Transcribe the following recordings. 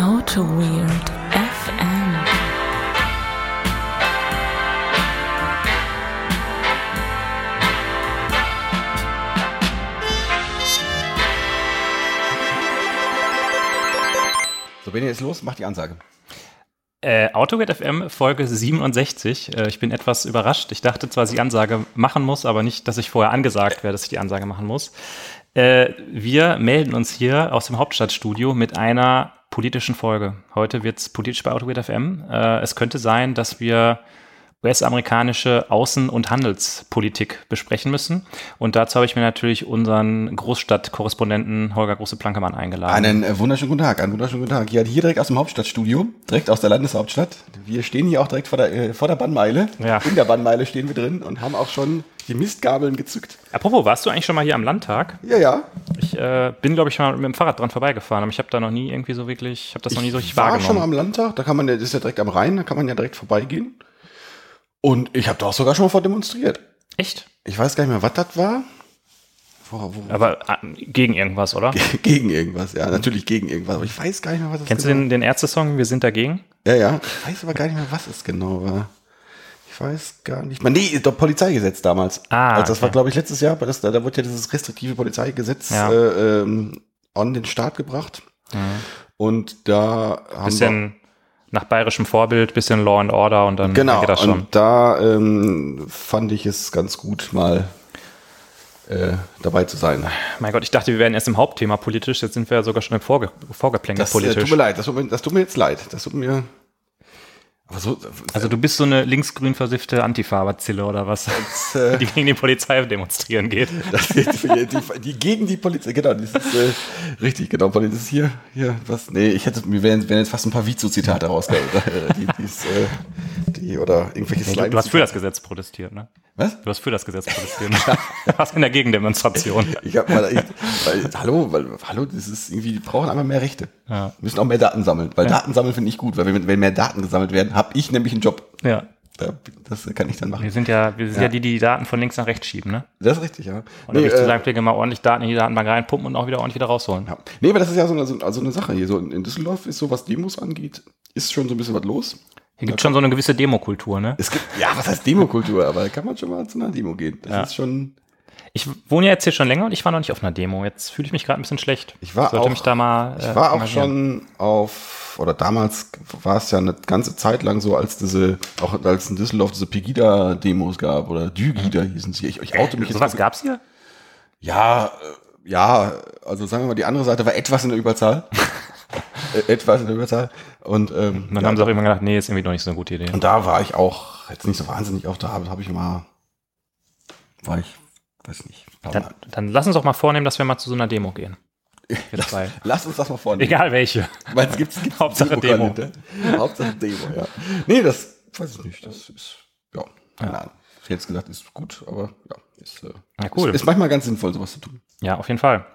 Auto Weird FM. So, Benny, jetzt los, mach die Ansage. Äh, AutoGate FM Folge 67. Äh, ich bin etwas überrascht. Ich dachte zwar, dass ich die Ansage machen muss, aber nicht, dass ich vorher angesagt werde, dass ich die Ansage machen muss. Äh, wir melden uns hier aus dem Hauptstadtstudio mit einer politischen Folge. Heute wird's politisch bei AutoGate FM. Äh, es könnte sein, dass wir US-amerikanische Außen- und Handelspolitik besprechen müssen. Und dazu habe ich mir natürlich unseren Großstadtkorrespondenten Holger Große-Plankemann eingeladen. Einen äh, wunderschönen guten Tag, einen wunderschönen guten Tag. Ja, hier direkt aus dem Hauptstadtstudio, direkt aus der Landeshauptstadt. Wir stehen hier auch direkt vor der, äh, vor der Bannmeile. Ja. In der Bannmeile stehen wir drin und haben auch schon die Mistgabeln gezückt. Apropos, warst du eigentlich schon mal hier am Landtag? Ja, ja. Ich äh, bin, glaube ich, mal mit dem Fahrrad dran vorbeigefahren, aber ich habe da noch nie irgendwie so wirklich, ich habe das noch nie so richtig war wahrgenommen. schon mal am Landtag, da kann man ja, das ist ja direkt am Rhein, da kann man ja direkt vorbeigehen. Und ich habe da auch sogar schon mal vor demonstriert. Echt? Ich weiß gar nicht mehr, was das war. Wo, wo, Aber äh, gegen irgendwas, oder? gegen irgendwas, ja, natürlich gegen irgendwas, aber ich weiß gar nicht mehr, was das Kennst du genau den, den Ärzte-Song Wir sind dagegen? Ja, ja. Ich weiß aber gar nicht mehr, was es genau war. Ich weiß gar nicht mehr. Nee, doch Polizeigesetz damals. Ah, also das okay. war, glaube ich, letztes Jahr, das, da, da wurde ja dieses restriktive Polizeigesetz Ja. äh, ähm, an den Start gebracht. Und da haben Bisschen nach bayerischem Vorbild, bisschen Law and Order und dann genau, geht das schon. und da ähm, fand ich es ganz gut, mal äh, dabei zu sein. Mein Gott, ich dachte, wir wären erst im Hauptthema politisch, jetzt sind wir ja sogar schon im Vorge Vorgeplänkel Das äh, politisch. tut mir leid, das tut mir, das tut mir jetzt leid. Das tut mir. So, Also du bist so eine linksgrün versiffte Antifa-Bazille oder was, äh, die gegen die Polizei demonstrieren geht. Das die, die, die, gegen die Polizei, genau, das ist äh, richtig, genau, Polizei ist hier, hier, was, nee, ich hätte, mir wären, wären jetzt fast ein paar Vizo-Zitate rausgekommen, die, die, ist, äh, die, oder irgendwelche Du, Slides. du hast für das Gesetz protestiert, ne? Was? Du hast für das Gesetz protestiert. du warst in der Gegendemonstration. Ich hab mal, ich, weil, hallo, weil, hallo, das ist irgendwie, die brauchen einfach mehr Rechte. Ja. Müssen auch mehr Daten sammeln, weil Daten sammeln finde ich gut, weil wenn, wenn mehr Daten gesammelt werden, habe ich nämlich einen Job. Ja. Da, das kann ich dann Wir machen. sind ja, wir sind ja. Ja. die, die die Daten von links nach rechts schieben, ne? Das ist richtig, ja. Und Nee, dann würde ich zu sagen, Pflege mal ordentlich Daten in die Datenbank reinpumpen und auch wieder ordentlich wieder rausholen. Ja. Nee, aber das ist ja so eine, so also eine Sache hier. So in in Düsseldorf ist so, was Demos angeht, ist schon so ein bisschen was los. Hier gibt schon so eine gewisse Demokultur, ne? Es gibt, ja, was heißt Demokultur? Aber da kann man schon mal zu einer Demo gehen. Das Ja. ist schon. Ich wohne ja jetzt hier schon länger und ich war noch nicht auf einer Demo. Jetzt fühle ich mich gerade ein bisschen schlecht. Ich war Sollte auch- mich da mal. Ich äh, war auch schon auf, oder damals war es ja eine ganze Zeit lang so, als diese, auch als in Düsseldorf diese Pegida-Demos gab oder Dygida hießen sie. Ich, ich oute mich Äh, jetzt. gab's hier? Ja, äh, ja, also sagen wir mal, die andere Seite war etwas in der Überzahl. Äh, etwas in der Überzahl. Und, ähm, dann ja, haben sie auch immer gedacht, nee, ist irgendwie doch nicht so eine gute Idee. Und da war ich auch jetzt nicht so wahnsinnig oft da, aber da habe ich mal, war ich, weiß nicht. Dann, dann lass uns doch mal vornehmen, dass wir mal zu so einer Demo gehen. Zwei. Lass uns das mal vornehmen. Egal welche. Weil es gibt, es gibt Hauptsache Demo. Demo-Kalender. Hauptsache Demo, ja. Nee, das weiß ich nicht. Das ist, ja, keine Ahnung. Ich hätte jetzt gesagt, ist gut, aber ja, ist, äh, Ja, cool. ist, ist manchmal ganz sinnvoll, sowas zu tun. Ja, auf jeden Fall.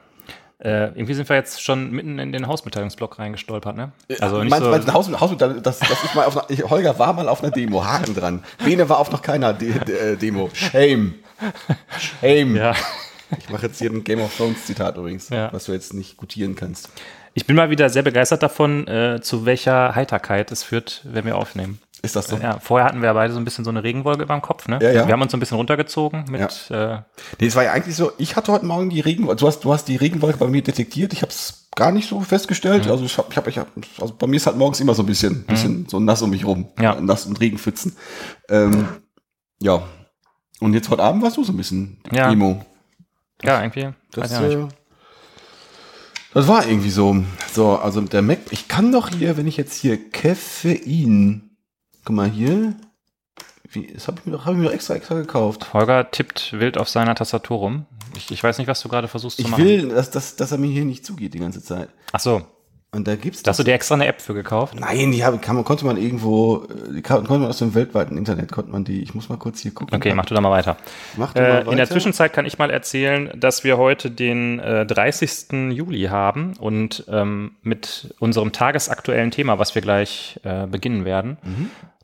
Äh, irgendwie sind wir jetzt schon mitten in den Hausmitteilungsblock reingestolpert, ne? Also nicht Meinst, so, meinst Haus, Haus, das, das ist mal auf einer, Holger war mal auf einer Demo, Haken dran. Bene war auf noch keiner De, De, äh, Demo. Shame. Shame. ja. Ich mache jetzt hier ein Game of Thrones Zitat übrigens, Ja. was du jetzt nicht gutieren kannst. Ich bin mal wieder sehr begeistert davon, äh, zu welcher Heiterkeit es führt, wenn wir aufnehmen. Ist das so? Ja, vorher hatten wir beide so ein bisschen so eine Regenwolke über dem Kopf, ne? Ja, ja. Wir haben uns so ein bisschen runtergezogen mit, äh, Nee, es war ja eigentlich so, ich hatte heute Morgen die Regenwolke, du hast, du hast die Regenwolke bei mir detektiert, ich habe es gar nicht so festgestellt. Also ich habe, ich hab, ich hab, also bei mir ist halt morgens immer so ein bisschen, bisschen so nass um mich rum. Ja. Nass und Regenpfützen. Ähm, ja. Und jetzt heute Abend warst du so ein bisschen Ja. Emo. ja, irgendwie. Das, ich nicht. äh, das war irgendwie so. So, also der Mac, ich kann doch hier, wenn ich jetzt hier Koffein, guck mal hier, wie, das habe ich mir doch, hab ich mir extra extra gekauft. Holger tippt wild auf seiner Tastatur rum. Ich, ich weiß nicht, was du gerade versuchst zu Ich machen. will, dass, dass, dass er mir hier nicht zugeht die ganze Zeit. Ach so, Und da gibt's da hast du dir extra eine App für gekauft? Nein, die haben, kann man, konnte man irgendwo, die konnte man aus dem weltweiten Internet, konnte man die, ich muss mal kurz hier gucken. Okay, mach du da mal weiter. Mach du mal Äh, in der weiter. Zwischenzeit kann ich mal erzählen, dass wir heute den äh, 30. Juli haben und ähm, mit unserem tagesaktuellen Thema, was wir gleich äh, beginnen werden,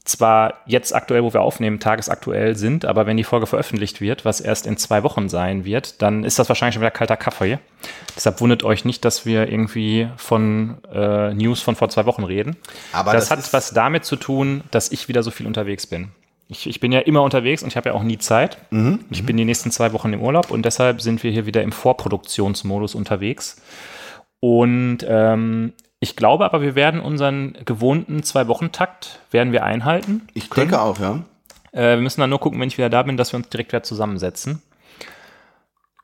zwar jetzt aktuell, wo wir aufnehmen, tagesaktuell sind, aber wenn die Folge veröffentlicht wird, was erst in zwei Wochen sein wird, dann ist das wahrscheinlich schon wieder kalter Kaffee. Deshalb wundert euch nicht, dass wir irgendwie von äh, News von vor zwei Wochen reden. Aber das, das hat was damit zu tun, dass ich wieder so viel unterwegs bin. Ich, ich bin ja immer unterwegs und ich habe ja auch nie Zeit. Mhm. Ich bin die nächsten zwei Wochen im Urlaub und deshalb sind wir hier wieder im Vorproduktionsmodus unterwegs. Und ähm, ich glaube aber, wir werden unseren gewohnten Zwei-Wochen-Takt werden wir einhalten. Ich denke auch, ja. Äh, wir müssen dann nur gucken, wenn ich wieder da bin, dass wir uns direkt wieder zusammensetzen.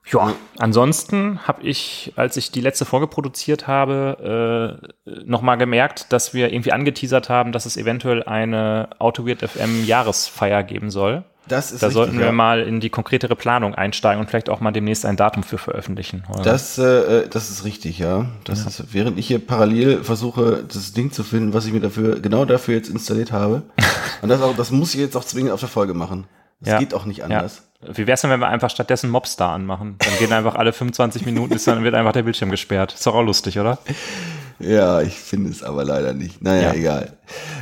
Ja, ansonsten habe ich, als ich die letzte Folge produziert habe, äh, nochmal gemerkt, dass wir irgendwie angeteasert haben, dass es eventuell eine AutoWeird FM Jahresfeier geben soll. Das ist Da richtig, sollten wir ja. mal in die konkretere Planung einsteigen und vielleicht auch mal demnächst ein Datum für veröffentlichen. oder? Das, äh, das ist richtig, ja. Das ist, während ich hier parallel versuche, das Ding zu finden, was ich mir dafür, genau dafür jetzt installiert habe. Und das auch, das muss ich jetzt auch zwingend auf der Folge machen. Das Ja. geht auch nicht anders. Ja. Wie wär's denn, wenn wir einfach stattdessen Mobstar anmachen? Dann gehen einfach alle 25 Minuten, ist dann wird einfach der Bildschirm gesperrt. Ist doch auch lustig, oder? Ja, ich finde es aber leider nicht. Naja, Ja. egal.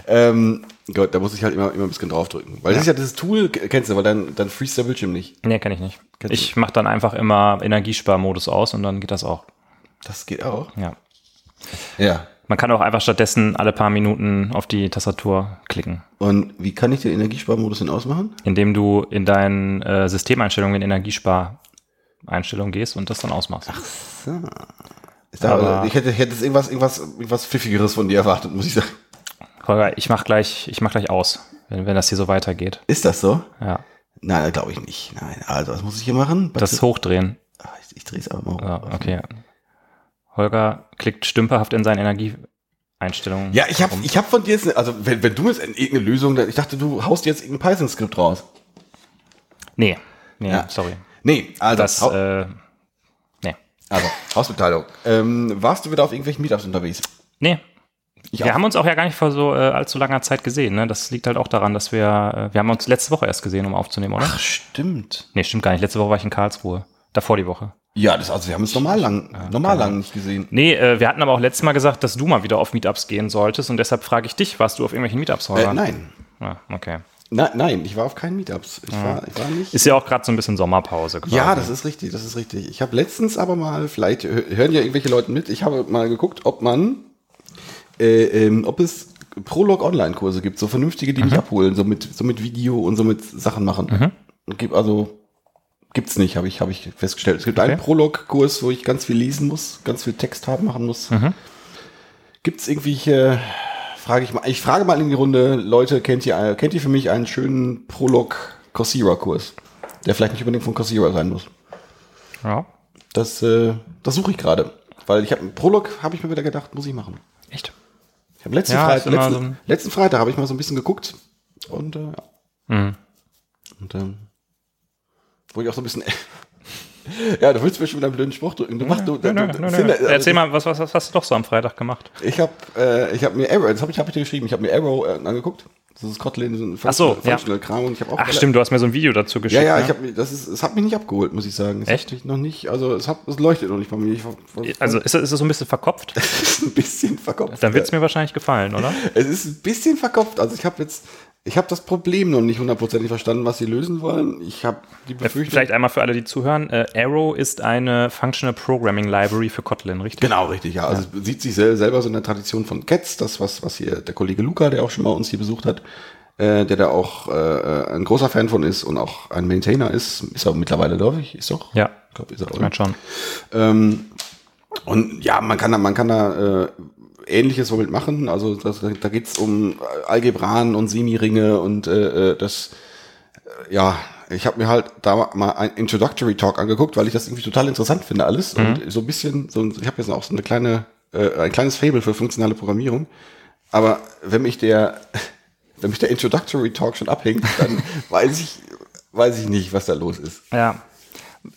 Ähm, da muss ich halt immer, immer ein bisschen draufdrücken. Weil das ist ja dieses Tool, kennst du, weil dann, dann freest der Bildschirm nicht. Nee, kenne ich nicht. Kennst Ich mache dann einfach immer Energiesparmodus aus und dann geht das auch. Das geht auch. Ja. Ja. Man kann auch einfach stattdessen alle paar Minuten auf die Tastatur klicken, Und wie kann ich den Energiesparmodus denn ausmachen? indem du in deinen äh, Systemeinstellungen in Energiespareinstellungen gehst und das dann ausmachst. Ich, dachte, Aber- ich hätte, hätte irgendwas, irgendwas, irgendwas Pfiffigeres von dir erwartet, muss ich sagen. Holger, ich mach gleich, ich mach gleich aus, wenn, wenn das hier so weitergeht. Ist das so? Ja. Nein, glaube ich nicht. Nein, also was muss ich hier machen? Das Hochdrehen. Ah, ich, ich drehe es aber mal. Ja, hoch. okay. Holger klickt stümperhaft in seine Energieeinstellungen. Ja, ich habe ich hab von dir jetzt, eine- also wenn, wenn du jetzt irgendeine Lösung, ich dachte, du haust jetzt irgendein Python-Skript raus. Nee, nee, Ja. sorry. Nee, also, Das, äh, nee. also Hausmitteilung. Ähm, warst du wieder auf irgendwelchen Meetups unterwegs? Nee. Ich wir auch. haben uns auch ja gar nicht vor so äh, allzu langer Zeit gesehen. Ne? Das liegt halt auch daran, dass wir, äh, wir haben uns letzte Woche erst gesehen, um aufzunehmen, oder? Ach, stimmt. Nee, stimmt gar nicht. Letzte Woche war ich in Karlsruhe. Davor die Woche. Ja, das, also wir haben uns normal lang, normal lang nicht gesehen. Nee, äh, wir hatten aber auch letztes Mal gesagt, dass du mal wieder auf Meetups gehen solltest und deshalb frage ich dich, warst du auf irgendwelchen Meetups, Holger? Äh, nein. Ah, okay. Na, nein, ich war auf keinen Meetups. Ich, war, ich war nicht. Ist ja auch gerade so ein bisschen Sommerpause. Quasi. Ja, das ist richtig, das ist richtig. Ich habe letztens aber mal, vielleicht hö- hören ja irgendwelche Leute mit, ich habe mal geguckt, ob man, äh, ähm, ob es Prolog-Online-Kurse gibt, so vernünftige, die mich abholen, so mit, so mit Video und so mit Sachen machen. Gibt also, gibt's nicht, habe ich, habe ich festgestellt. Es gibt einen Okay. Prolog-Kurs, wo ich ganz viel lesen muss, ganz viel Text haben machen muss. Gibt's irgendwelche, frage ich mal, ich frage mal in die Runde, Leute, kennt ihr, kennt ihr für mich einen schönen Prolog-Coursera-Kurs? Der vielleicht nicht unbedingt von Coursera sein muss. Ja. Das, äh, das suche ich gerade. Weil ich habe einen Prolog, habe ich mir wieder gedacht, muss ich machen. Echt? Ich habe letzten, Ja, Freit ist immer letzten, so ein- letzten Freitag habe ich mal so ein bisschen geguckt und äh, ja. Mhm. Und ähm, wo ich auch so ein bisschen Ja, du willst mir schon wieder einen blöden Spruch drücken. Du machst du, Nö, du, nö, du, nö, nö. finde- also Erzähl ich- mal, was, was, was hast du doch so am Freitag gemacht? Ich habe äh, ich hab mir Arrow, das habe ich, hab ich dir geschrieben, ich habe mir Arrow äh, angeguckt. Das ist Kotlin, so ein Ach so, ja. Kram und ich auch Ach stimmt, du hast mir so ein Video dazu Ja, geschickt. ja, ne? ich habe das ist es hat mich nicht abgeholt, muss ich sagen. Es Echt? Mich noch nicht, also es hat es leuchtet noch nicht bei mir. Ich, war- also ist, es- ist es so ein bisschen verkopft? es ist ein bisschen verkopft. Dann wird es mir wahrscheinlich gefallen, oder? Es ist ein bisschen verkopft. Also ich habe jetzt, ich habe das Problem noch nicht hundertprozentig verstanden, was sie lösen wollen. Ich habe die Befürchtung. Vielleicht einmal für alle, die zuhören. Äh, Arrow ist eine Functional Programming Library für Kotlin, richtig? Genau, richtig, ja. Also es sieht sich sel selber so in der Tradition von Cats, das, was, was hier der Kollege Luca, der auch schon mal uns hier besucht hat, äh, der da auch äh, ein großer Fan von ist und auch ein Maintainer ist, ist er mittlerweile, glaube ich, ist doch. Ja. Ich glaube, ist er Ich auch. mein schon. Ähm, und ja, man kann da, man kann da äh, Ähnliches womit machen. Also das, da geht's um Algebran und Semiringe und äh, äh, das, ja, ich habe mir halt da mal ein Introductory Talk angeguckt, weil ich das irgendwie total interessant finde alles. Und so ein bisschen, so, ich habe jetzt auch so eine kleine, äh, ein kleines Fable für funktionale Programmierung. Aber wenn mich der, wenn mich der Introductory Talk schon abhängt, dann weiß ich, weiß ich nicht, was da los ist. Ja.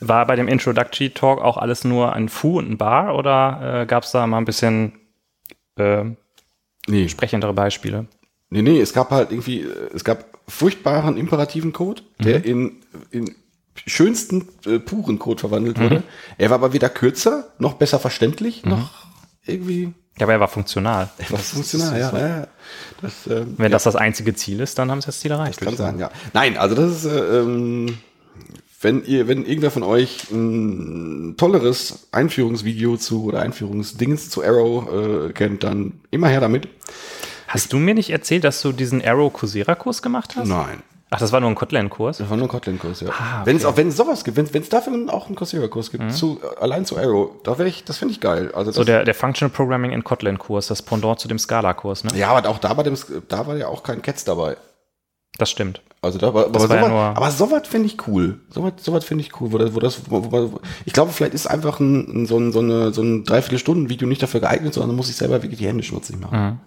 War bei dem Introductory Talk auch alles nur ein Fu und ein Bar oder äh, gab es da mal ein bisschen äh, Nee. sprechendere Beispiele? Nee, nee, es gab halt irgendwie, äh, es gab furchtbaren imperativen Code, der in, in schönsten äh, puren Code verwandelt wurde. Er war aber weder kürzer, noch besser verständlich, noch irgendwie. Ja, aber er war funktional. Was funktional, ja. ja. Das, ähm, Wenn das das einzige Ziel ist, dann haben sie das Ziel erreicht. Kann sein, ja. Nein, also das ist, äh, ähm, wenn ihr, wenn irgendwer von euch ein tolleres Einführungsvideo zu oder Einführungsdings zu Arrow äh, kennt, dann immer her damit. Hast du mir nicht erzählt, dass du diesen Arrow Coursera-Kurs gemacht hast? Nein. Ach, das war nur ein Kotlin-Kurs? Das war nur ein Kotlin-Kurs, ja. Ah, okay. Wenn es auch, wenn es sowas gibt, wenn es dafür auch einen Coursera-Kurs gibt, zu, äh, allein zu Arrow, da wäre ich, das finde ich geil. Also So der, der Functional Programming in Kotlin-Kurs, das Pendant zu dem Scala-Kurs, ne? ja, aber auch da war, dem, da war ja auch kein Cats dabei. Das stimmt. Also da war, aber, ja sowas, nur- aber sowas finde ich cool. Sowas, sowas finde ich cool, wo das, wo das, wo, wo, ich glaube, vielleicht ist einfach ein, so ein, so eine, so ein Dreiviertelstunden-Video nicht dafür geeignet, sondern muss ich selber wirklich die Hände schmutzig machen.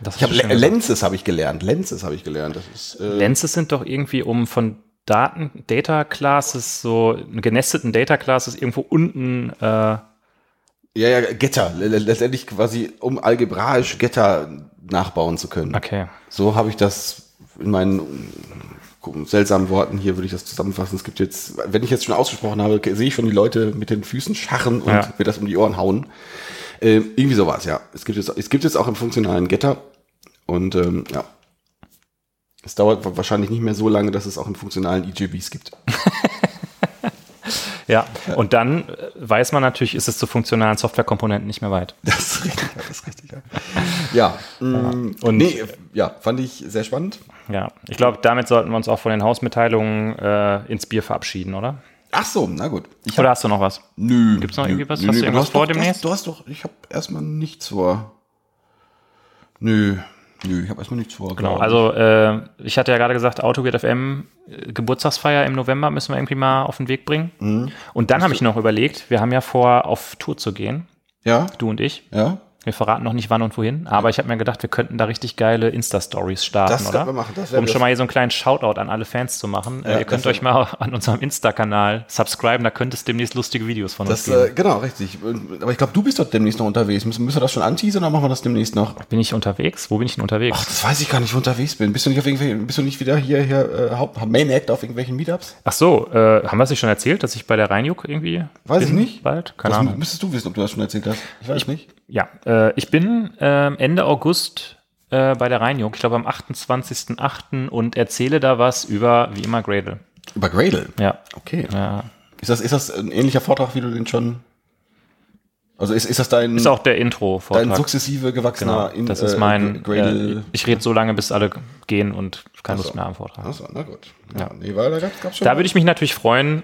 Das Ich habe. Lenses habe ich gelernt. Lenses habe ich gelernt. Ist, äh, Lenses sind doch irgendwie um von Daten, Data Classes, so genesteten Data Classes irgendwo unten, äh, ja, ja, Getter. Letztendlich quasi, um algebraisch Getter nachbauen zu können. okay. So habe ich das in meinen äh, seltsamen Worten hier würde ich das zusammenfassen. Es gibt jetzt, wenn ich jetzt schon ausgesprochen habe, sehe ich schon die Leute mit den Füßen scharren und Ja. mir das um die Ohren hauen. Ähm, irgendwie sowas, ja. Es gibt jetzt, es gibt jetzt auch im funktionalen Getter und ähm, ja. Es dauert wa- wahrscheinlich nicht mehr so lange, dass es auch im funktionalen EJBs gibt. Ja, und dann äh, weiß man natürlich, ist es zu funktionalen Softwarekomponenten nicht mehr weit. Das ist richtig, das ist richtig. Ja, ja. mm, Und- nee, ja, fand ich sehr spannend. Ja, ich glaube, damit sollten wir uns auch von den Hausmitteilungen äh, ins Bier verabschieden, oder? Ach so, na gut. Ich Oder hast du noch was? Nö. Gibt's noch nö, irgendwie was? Nö, Hast du irgendwas hast vor doch, demnächst? Du hast, du hast doch, ich habe erstmal nichts vor. Nö, nö, ich habe erstmal nichts vor. Genau, also äh, ich hatte ja gerade gesagt, AutoGate FM äh, Geburtstagsfeier im November müssen wir irgendwie mal auf den Weg bringen. Mhm. Und dann habe ich noch überlegt, wir haben ja vor, auf Tour zu gehen. Ja, du und ich. ja. Wir verraten noch nicht wann und wohin, aber ich habe mir gedacht, wir könnten da richtig geile Insta-Stories starten, Das oder? wir machen, das um schon mal hier so einen kleinen Shoutout an alle Fans zu machen. Ja, äh, ihr das könnt euch mal an unserem Insta-Kanal subscriben, da könnte es demnächst lustige Videos von Das, uns äh, geben. genau, richtig. Aber ich glaube, du bist dort demnächst noch unterwegs. Müssen, müssen wir das schon anteasern oder machen wir das demnächst noch? Bin ich unterwegs? Wo bin ich denn unterwegs? Ach, das weiß ich gar nicht, wo ich unterwegs bin. Bist du nicht auf irgendwelchen, bist du nicht wieder hier, hier äh, Haupt, Main Act auf irgendwelchen Meetups? Ach so, äh, haben wir es nicht schon erzählt, dass ich bei der Rheinjuk irgendwie Weiß bin ich nicht. bald? Keine das Ahnung. müsstest du wissen, ob du das schon erzählt hast. Ich weiß nicht. Ja, äh, ich bin ähm, Ende August äh, bei der Rheinjuk, ich glaube am 28.08. und erzähle da was über, wie immer, Gradle. Über Gradle. Ja. Okay. ja. Ist das, ist das ein ähnlicher Vortrag, wie du den schon. Also ist, ist das dein, Ist auch der Intro-Vortrag. dein sukzessive gewachsener Genau, das ist mein, Gradle? äh, ich rede so lange, bis alle gehen und keine. Lust mehr am Vortrag. Achso, na gut. Ja, nee, weil da gab's, gab's schon. Da würde ich mich natürlich freuen,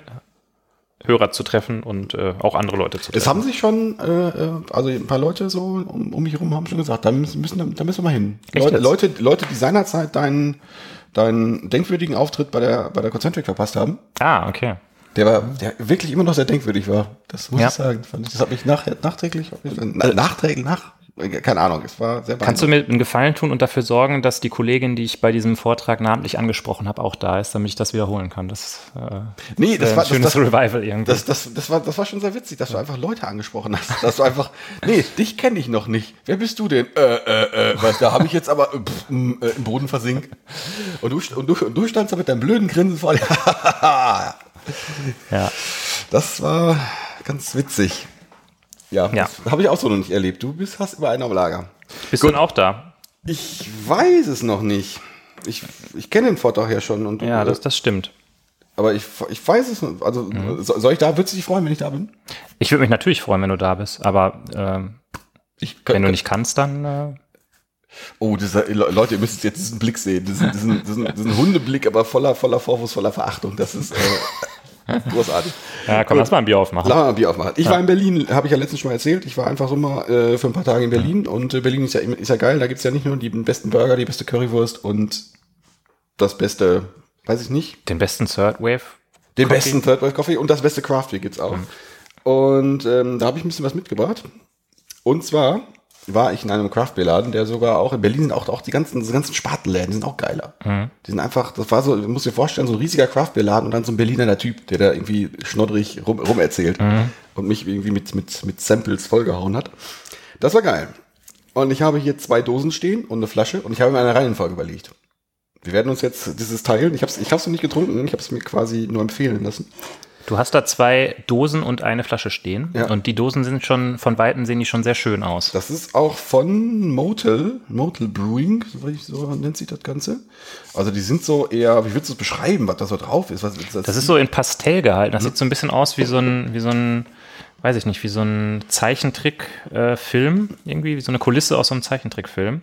Hörer zu treffen und äh, auch andere Leute zu es treffen. haben sich schon, äh, äh, also ein paar Leute so um, um mich herum haben schon gesagt, da müssen, da müssen wir mal hin. Leute? Leute, Leute, die seinerzeit deinen, deinen denkwürdigen Auftritt bei der, bei der Concentric verpasst haben, Ah, okay. der war, der wirklich immer noch sehr denkwürdig war. Das muss Ja. ich sagen. Ich- Das hat mich nach, nachträglich, na, nachträglich, nach, keine Ahnung, es war sehr Kannst du mir einen Gefallen tun und dafür sorgen, dass die Kollegin, die ich bei diesem Vortrag namentlich angesprochen habe, auch da ist, damit ich das wiederholen kann? Das äh, Nee, das wäre war ein schönes das, Revival irgendwie. das, das, das, war, das war schon sehr witzig, dass du einfach Leute angesprochen hast. Dass du einfach, nee, dich kenne ich noch nicht. Wer bist du denn? Äh, äh, äh, weißt, da habe ich jetzt aber äh, pff, äh, im Boden versinkt. Und du, und, du, und du standst da mit deinem blöden Grinsen vor dir. ja. das war ganz witzig. Ja, Ja. das habe ich auch so noch nicht erlebt. Du bist, hast immer einen am Lager. Bist du denn auch da? Ich weiß es noch nicht. Ich, ich kenne den Vortrag ja schon. Und, Ja, äh, das, das stimmt. aber ich, ich weiß es noch. Also, Mhm. so- soll ich da, würdest du dich freuen, wenn ich da bin? Ich würde mich natürlich freuen, wenn du da bist, aber ähm, Ich, wenn du nicht kannst, dann äh, Oh, Le- Leute, ihr müsst jetzt diesen Blick sehen. Diesen, diesen, diesen, diesen Hundeblick, aber voller, voller Vorwurf, voller Verachtung. Das ist äh, großartig. ja, komm, lass mal ein Bier aufmachen. Lass mal ein Bier aufmachen. Ich war in Berlin, habe ich ja letztens schon mal erzählt. Ich war einfach so mal äh, für ein paar Tage in Berlin und äh, Berlin ist ja, ist ja geil. Da gibt's ja nicht nur die besten Burger, die beste Currywurst und das beste, weiß ich nicht, Den besten Third Wave. den Coffee? besten Third World Coffee und das beste Craft Beer gibt's auch. Und ähm, da habe ich ein bisschen was mitgebracht. Und zwar war ich in einem Craft Beer Laden, der sogar auch in Berlin sind auch, auch die ganzen, ganzen Spatenläden, die sind auch geiler. Die sind einfach, das war so, du musst dir vorstellen, so ein riesiger Craft Beer Laden und dann so ein Berliner Typ, der da irgendwie schnoddrig rum, rum erzählt und mich irgendwie mit, mit, mit Samples vollgehauen hat. Das war geil. Und ich habe hier zwei Dosen stehen und eine Flasche und ich habe mir eine Reihenfolge überlegt. Wir werden uns jetzt dieses teilen. Ich habe es ich hab's noch nicht getrunken, ich habe es mir quasi nur empfehlen lassen. Du hast da zwei Dosen und eine Flasche stehen. Ja. Und die Dosen sind schon, von Weitem sehen die schon sehr schön aus. Das ist auch von Motel, Motel Brewing, so nennt sich das Ganze. Also die sind so eher, wie würdest du es beschreiben, was da so drauf ist? Was, Das ist so in Pastell gehalten. Das sieht so ein bisschen aus wie so ein, wie so ein, weiß ich nicht, wie so ein Zeichentrick-Film. irgendwie, wie so eine Kulisse aus so einem Zeichentrickfilm.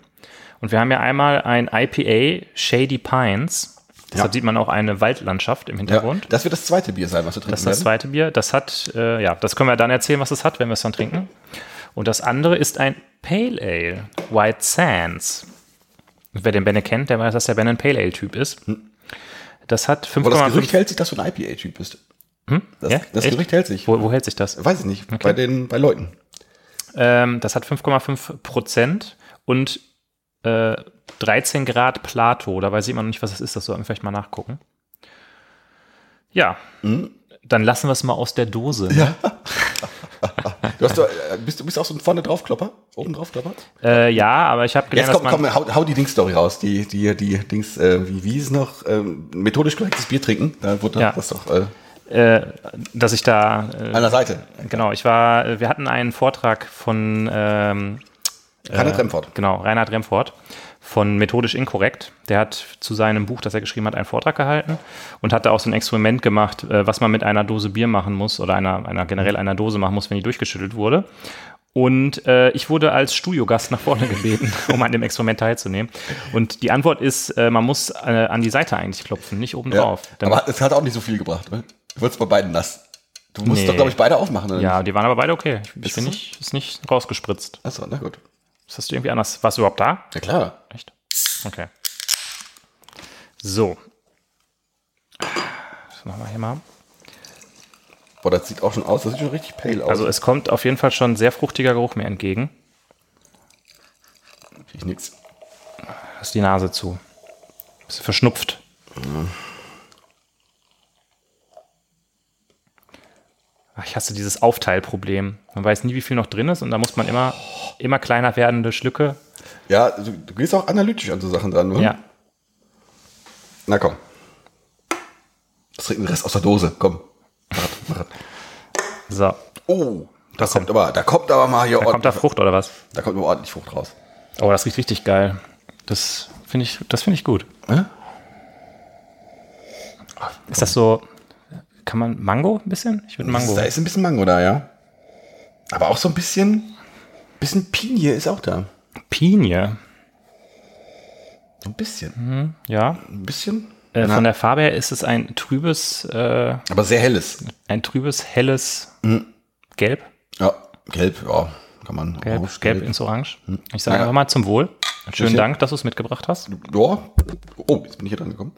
Und wir haben ja einmal ein IPA Shady Pines. Deshalb Ja. sieht man auch eine Waldlandschaft im ja, Hintergrund. das wird das zweite Bier sein, was wir trinken Das ist das zweite Bier. Das hat, äh, ja, das können wir dann erzählen, was es hat, wenn wir es dann trinken. Und das andere ist ein Pale Ale, White Sands. Wer den Benne kennt, der weiß, dass der Benne ein Pale Ale Typ ist. Das hat Aber das 5,5. Gerücht hält sich, dass du ein IPA-Typ bist. Das, Hm? Ja? das? Gerücht hält sich. Wo, wo hält sich das? Weiß ich nicht, bei den bei Leuten. Ähm, das hat 5,5 Prozent und äh, 13 Grad Plato. Da weiß ich immer noch nicht, was das ist. Das sollten wir vielleicht mal nachgucken. Ja, dann lassen wir es mal aus der Dose. Mhm. Ja. Du, hast äh, bist, du bist auch so ein vorne draufklopper? Oben draufklopper? Äh, ja aber ich habe gelernt, Jetzt komm, komm hau, hau die Dings-Story raus. Die, die, die Dings, äh, wie, wie ist es noch? Ähm, methodisch korrektes Bier trinken. Da wurde Ja. das doch äh, äh, dass ich da, äh, an der Seite. genau, ich war, äh, wir hatten einen Vortrag von, ähm, Keine Tremfort. genau, Reinhard Remford von Methodisch Inkorrekt. Der hat zu seinem Buch, das er geschrieben hat, einen Vortrag gehalten und hat da auch so ein Experiment gemacht, äh, was man mit einer Dose Bier machen muss oder einer, einer generell einer Dose machen muss, wenn die durchgeschüttelt wurde. Und äh, ich wurde als Studiogast nach vorne gebeten, um an dem Experiment teilzunehmen. Und die Antwort ist, äh, man muss äh, an die Seite eigentlich klopfen, nicht oben Ja. drauf. Dann- Aber es hat auch nicht so viel gebracht. Ne? Du wurdest bei beiden nass. Du musst Nee. doch, glaube ich, beide aufmachen. Oder Ja, nicht? die waren aber beide okay. Ich, ich bin nicht, ist nicht rausgespritzt. Achso, na gut. Das hast du irgendwie anders. Warst du überhaupt da? Ja, klar. Echt? Okay. So. Das machen wir hier mal. Boah, das sieht auch schon aus. Das sieht schon richtig pale aus. Also es kommt auf jeden Fall schon sehr fruchtiger Geruch mir entgegen. ich nix. Hast die Nase zu. Bist du verschnupft. Ach, ich hasse dieses Aufteilproblem. Man weiß nie, wie viel noch drin ist und da muss man immer, immer kleiner werdende Schlücke. Ja, du, du gehst auch analytisch an so Sachen dran, ne? Ja. Na komm. Das trinken den Rest aus der Dose. Komm. Mach mach das. So. Oh, da Was kommt aber, da kommt aber mal hier Da kommt da Frucht oder was? da kommt ordentlich Frucht raus. Oh, das riecht richtig geil. Das finde ich, das finde ich gut. Hä? Ist das so, kann man Mango ein bisschen? Ich würde Mango. Da ist ein bisschen Mango da, ja. Aber auch so ein bisschen, bisschen Pinie ist auch da. Pinie. So ein bisschen. Ja. Ein bisschen. Äh, von der Farbe her ist es ein trübes, äh, aber sehr helles. ein trübes, helles Gelb. Ja, gelb, ja, kann man. Gelb, auch Gelb ins Orange. Ich sage Ja. einfach mal zum Wohl. Schönen. Dank, dass du es mitgebracht hast. Ja. Oh, jetzt bin ich hier dran gekommen.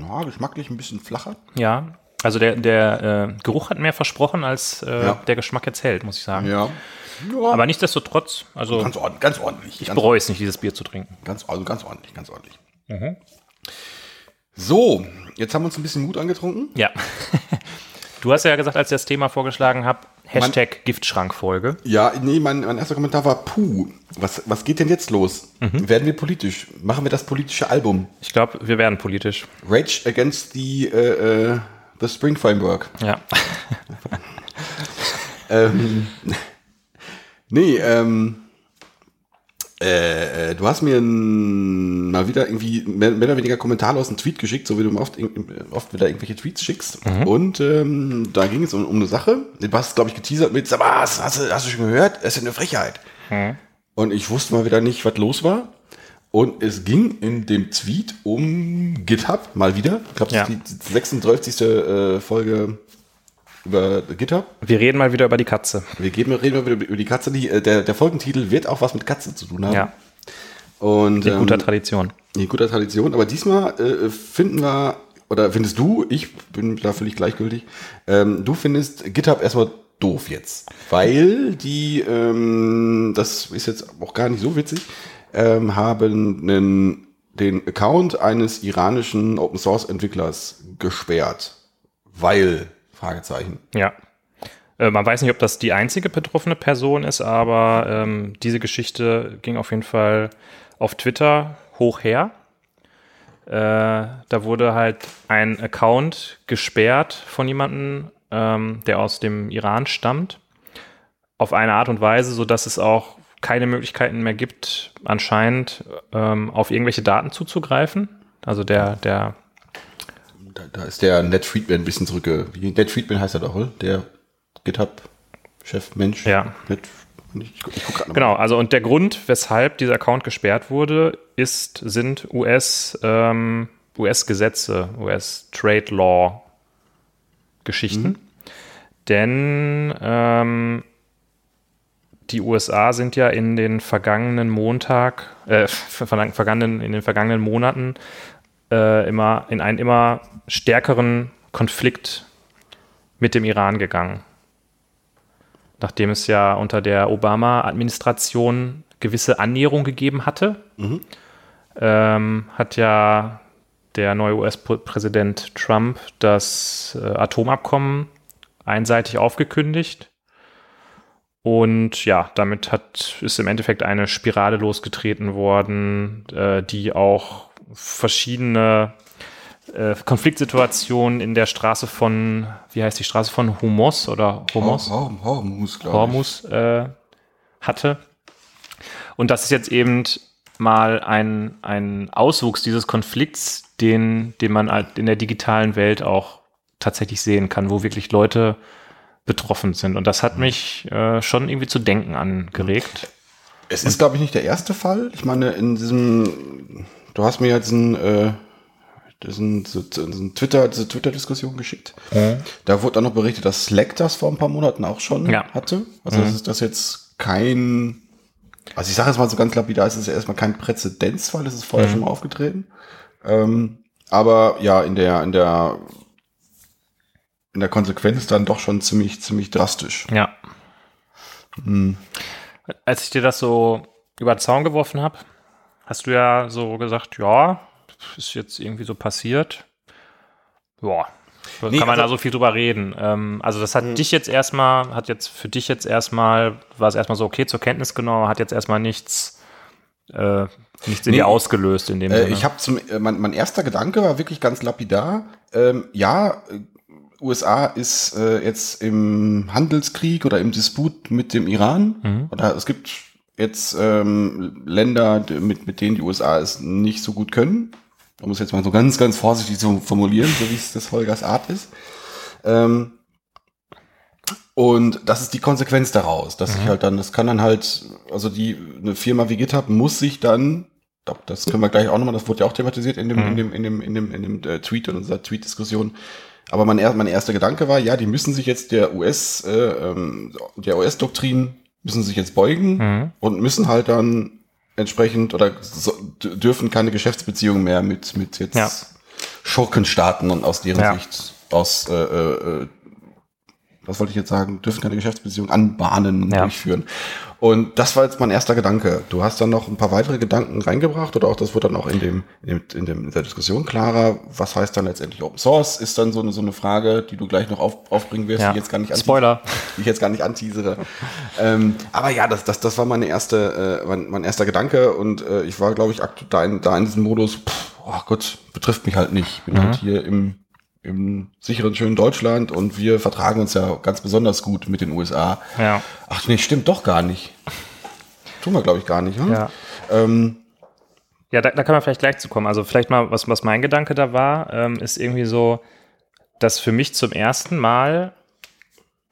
Ja, geschmacklich ein bisschen flacher. Ja. Also der, der äh, Geruch hat mehr versprochen, als äh, Ja. der Geschmack jetzt hält, muss ich sagen. Ja. ja Aber nichtsdestotrotz, also ganz, ordentlich, ganz ordentlich. ich ganz, bereue es nicht, dieses Bier zu trinken. ganz, also ganz ordentlich, ganz ordentlich. Mhm. So, jetzt haben wir uns ein bisschen Mut angetrunken. Ja. Du hast ja gesagt, als ich das Thema vorgeschlagen habe, Hashtag Giftschrankfolge. Ja, nee, mein, mein erster Kommentar war, puh, was, was geht denn jetzt los? Mhm. Werden wir politisch? Machen wir das politische Album? Ich glaube, wir werden politisch. Rage Against the, äh, äh, the Spring Framework. Ja. Ähm, nee, ähm, äh, äh, du hast mir mal wieder irgendwie mehr, mehr oder weniger kommentarlos einen Tweet geschickt, so wie du mir oft, oft wieder irgendwelche Tweets schickst. Und ähm, da ging es um, um eine Sache. Du hast, glaube ich, geteasert mit, sag mal, hast, hast, du- hast du schon gehört? Das ist eine Frechheit. Und ich wusste mal wieder nicht, was los war. Und es ging in dem Tweet um GitHub, mal wieder. Ich glaube, das Ja. ist die 36. äh, Folge über GitHub. Wir reden mal wieder über die Katze. Wir reden mal wieder über die Katze. Die, äh, der, der Folgentitel wird auch was mit Katze zu tun haben. Ja. Und, In ähm, guter Tradition. in guter Tradition. Aber diesmal äh, finden wir, oder findest du, ich bin da völlig gleichgültig, ähm, du findest GitHub erstmal doof jetzt. Weil die, ähm, das ist jetzt auch gar nicht so witzig, ähm, haben einen, den Account eines iranischen Open Source Entwicklers gesperrt. Weil, Fragezeichen. Ja. Äh, man weiß nicht, ob das die einzige betroffene Person ist, aber ähm, diese Geschichte ging auf jeden Fall auf Twitter hoch her. Äh, da wurde halt ein Account gesperrt von jemandem, ähm, der aus dem Iran stammt, auf eine Art und Weise, sodass es auch keine Möglichkeiten mehr gibt, anscheinend ähm, auf irgendwelche Daten zuzugreifen. Also der, der Da, da ist der Ned Friedman ein bisschen zurückge... Wie, Ned Friedman heißt er doch, oder? Der GitHub-Chef, Mensch. Ja. Ned, ich, ich guck Genau, also und der Grund, weshalb dieser Account gesperrt wurde, ist, sind US, ähm, US-Gesetze, US-Trade Law Geschichten. Denn ähm, die USA sind ja in den vergangenen Montag, äh, ver- vergangenen, in den vergangenen Monaten äh, immer in einen immer stärkeren Konflikt mit dem Iran gegangen nachdem es ja unter der Obama-Administration gewisse Annäherung gegeben hatte, ähm, hat ja der neue US-Präsident Trump das äh, Atomabkommen einseitig aufgekündigt. Und ja, damit hat, ist im Endeffekt eine Spirale losgetreten worden, äh, die auch verschiedene äh, Konfliktsituationen in der Straße von, wie heißt die Straße von Homos oder Homos? Hor- Hor- Hormus, glaube ich. Hormus äh, hatte. Und das ist jetzt eben mal ein, ein Auswuchs dieses Konflikts, den, den man halt in der digitalen Welt auch tatsächlich sehen kann, wo wirklich Leute betroffen sind. Und das hat mich äh, schon irgendwie zu denken angeregt. Es ist, glaube ich, nicht der erste Fall. Ich meine, in diesem, du hast mir jetzt ein, äh, diesen, so, so ein Twitter, diese Twitter-Diskussion geschickt. Da wurde dann noch berichtet, dass Slack das vor ein paar Monaten auch schon Ja. hatte. Also das ist das jetzt kein, also ich sage jetzt mal so ganz lapidar, es ist ja erstmal kein Präzedenzfall, es ist vorher schon mal aufgetreten. Ähm, aber ja, in der, in der, in der Konsequenz dann doch schon ziemlich, ziemlich drastisch. Ja. Als ich dir das so über den Zaun geworfen habe, hast du ja so gesagt, ja, ist jetzt irgendwie so passiert. Ja, kann Nee, man also- da so viel drüber reden. Ähm, also das hat dich jetzt erstmal, hat jetzt für dich jetzt erstmal, war es erstmal so okay zur Kenntnis genommen, hat jetzt erstmal nichts, äh, nichts in Nee, dir ausgelöst in dem Äh, Sinne. ich habe zum, äh, mein, mein erster Gedanke war wirklich ganz lapidar. Ähm, ja, äh, USA ist äh, jetzt im Handelskrieg oder im Disput mit dem Iran. Mhm. Oder es gibt jetzt ähm, Länder, mit, mit denen die USA es nicht so gut können. Um es jetzt mal so ganz, ganz vorsichtig zu formulieren, so wie es das Holgers Art ist. Ähm, und das ist die Konsequenz daraus, dass sich halt dann, das kann dann halt, also die, eine Firma wie GitHub muss sich dann, ich das können wir gleich auch nochmal, das wurde ja auch thematisiert in dem, in dem, in dem, in dem, in dem äh, Tweet, in unserer Tweet-Diskussion. Aber mein, mein erster Gedanke war, ja, die müssen sich jetzt der US, äh, ähm, der US-Doktrin müssen sich jetzt beugen Mhm. und müssen halt dann entsprechend oder so, dürfen keine Geschäftsbeziehungen mehr mit, mit jetzt Ja. Schurkenstaaten und aus deren Ja. Sicht aus, äh, äh, was wollte ich jetzt sagen, dürfen keine Geschäftsbeziehungen anbahnen, Ja. durchführen. Und das war jetzt mein erster Gedanke. Du hast dann noch ein paar weitere Gedanken reingebracht oder auch das wurde dann auch in dem, in dem, in dem in der Diskussion klarer. Was heißt dann letztendlich Open Source? Ist dann so eine, so eine Frage, die du gleich noch auf, aufbringen wirst, Ja. die ich jetzt gar nicht Spoiler. die ich jetzt gar nicht anteasere. ähm, aber ja, das, das, das war meine erste, äh, mein, mein erster Gedanke und äh, ich war, glaube ich, da in, da in diesem Modus, pff, oh Gott, betrifft mich halt nicht. Ich bin halt hier im, im sicheren, schönen Deutschland und wir vertragen uns ja ganz besonders gut mit den USA. Ja. Ach nee, stimmt doch gar nicht. Tun wir, glaube ich, gar nicht. Hm? Ja. Ähm, Ja, da, da kann man vielleicht gleich zu kommen. Also vielleicht mal, was, was mein Gedanke da war, ähm, ist irgendwie so, dass für mich zum ersten Mal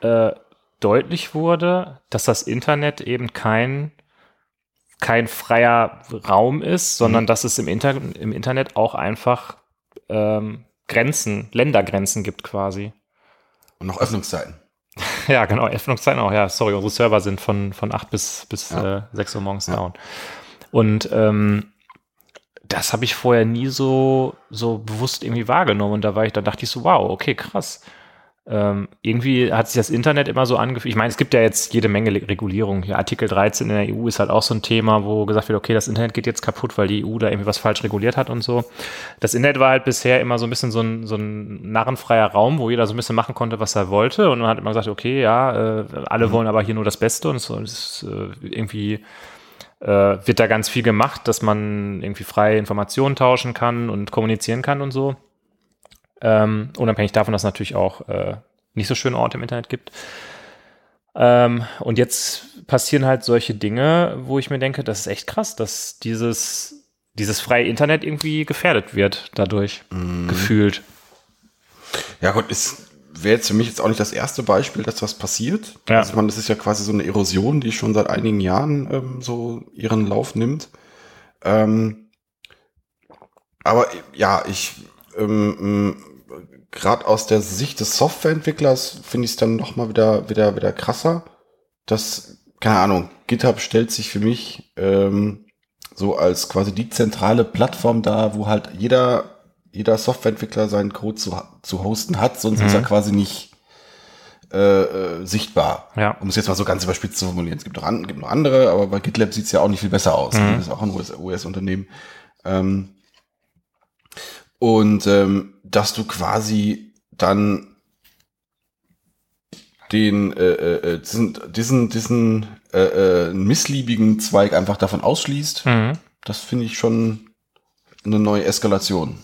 äh, deutlich wurde, dass das Internet eben kein, kein freier Raum ist, sondern dass es im, Inter im Internet auch einfach ähm, Grenzen, Ländergrenzen gibt quasi. und noch Öffnungszeiten. Ja, genau, Öffnungszeiten auch, ja, sorry, unsere Server sind von, von 8 bis, bis Ja. äh, 6 Uhr morgens down. Und ähm, das habe ich vorher nie so, so bewusst irgendwie wahrgenommen. Und da war ich, da dachte ich so, wow, okay, krass. Ähm, irgendwie hat sich das Internet immer so angefühlt. Ich meine, es gibt ja jetzt jede Menge Regulierung. Hier Artikel 13 in der EU ist halt auch so ein Thema, wo gesagt wird, okay, das Internet geht jetzt kaputt, weil die EU da irgendwie was falsch reguliert hat und so. Das Internet war halt bisher immer so ein bisschen so ein, so ein narrenfreier Raum, wo jeder so ein bisschen machen konnte, was er wollte. Und man hat immer gesagt, okay, ja, äh, alle wollen aber hier nur das Beste und so, es ist äh, irgendwie äh, wird da ganz viel gemacht, dass man irgendwie freie Informationen tauschen kann und kommunizieren kann und so. Ähm, unabhängig davon, dass es natürlich auch äh, nicht so schöne Orte im Internet gibt. Ähm, und jetzt passieren halt solche Dinge, wo ich mir denke, das ist echt krass, dass dieses, dieses freie Internet irgendwie gefährdet wird dadurch, Mhm. gefühlt. Ja gut, ist wäre jetzt für mich jetzt auch nicht das erste Beispiel, dass was passiert. Ja. Also man, das ist ja quasi so eine Erosion, die schon seit einigen Jahren ähm, so ihren Lauf nimmt. Ähm, aber ja, ich ähm, gerade aus der Sicht des Softwareentwicklers finde ich es dann noch mal wieder wieder wieder krasser. Das keine Ahnung. GitHub stellt sich für mich ähm, so als quasi die zentrale Plattform da, wo halt jeder jeder Softwareentwickler seinen Code zu, zu hosten hat, sonst ist Mhm. er quasi nicht äh, äh, sichtbar. Ja. Um es jetzt mal so ganz überspitzt zu formulieren. Es gibt noch, an, gibt noch andere, aber bei GitLab sieht es ja auch nicht viel besser aus. Mhm. Das ist auch ein US US-Unternehmen. ähm, und ähm, dass du quasi dann den äh, äh, diesen diesen diesen äh, äh, missliebigen Zweig einfach davon ausschließt, Mhm. das finde ich schon eine neue Eskalation.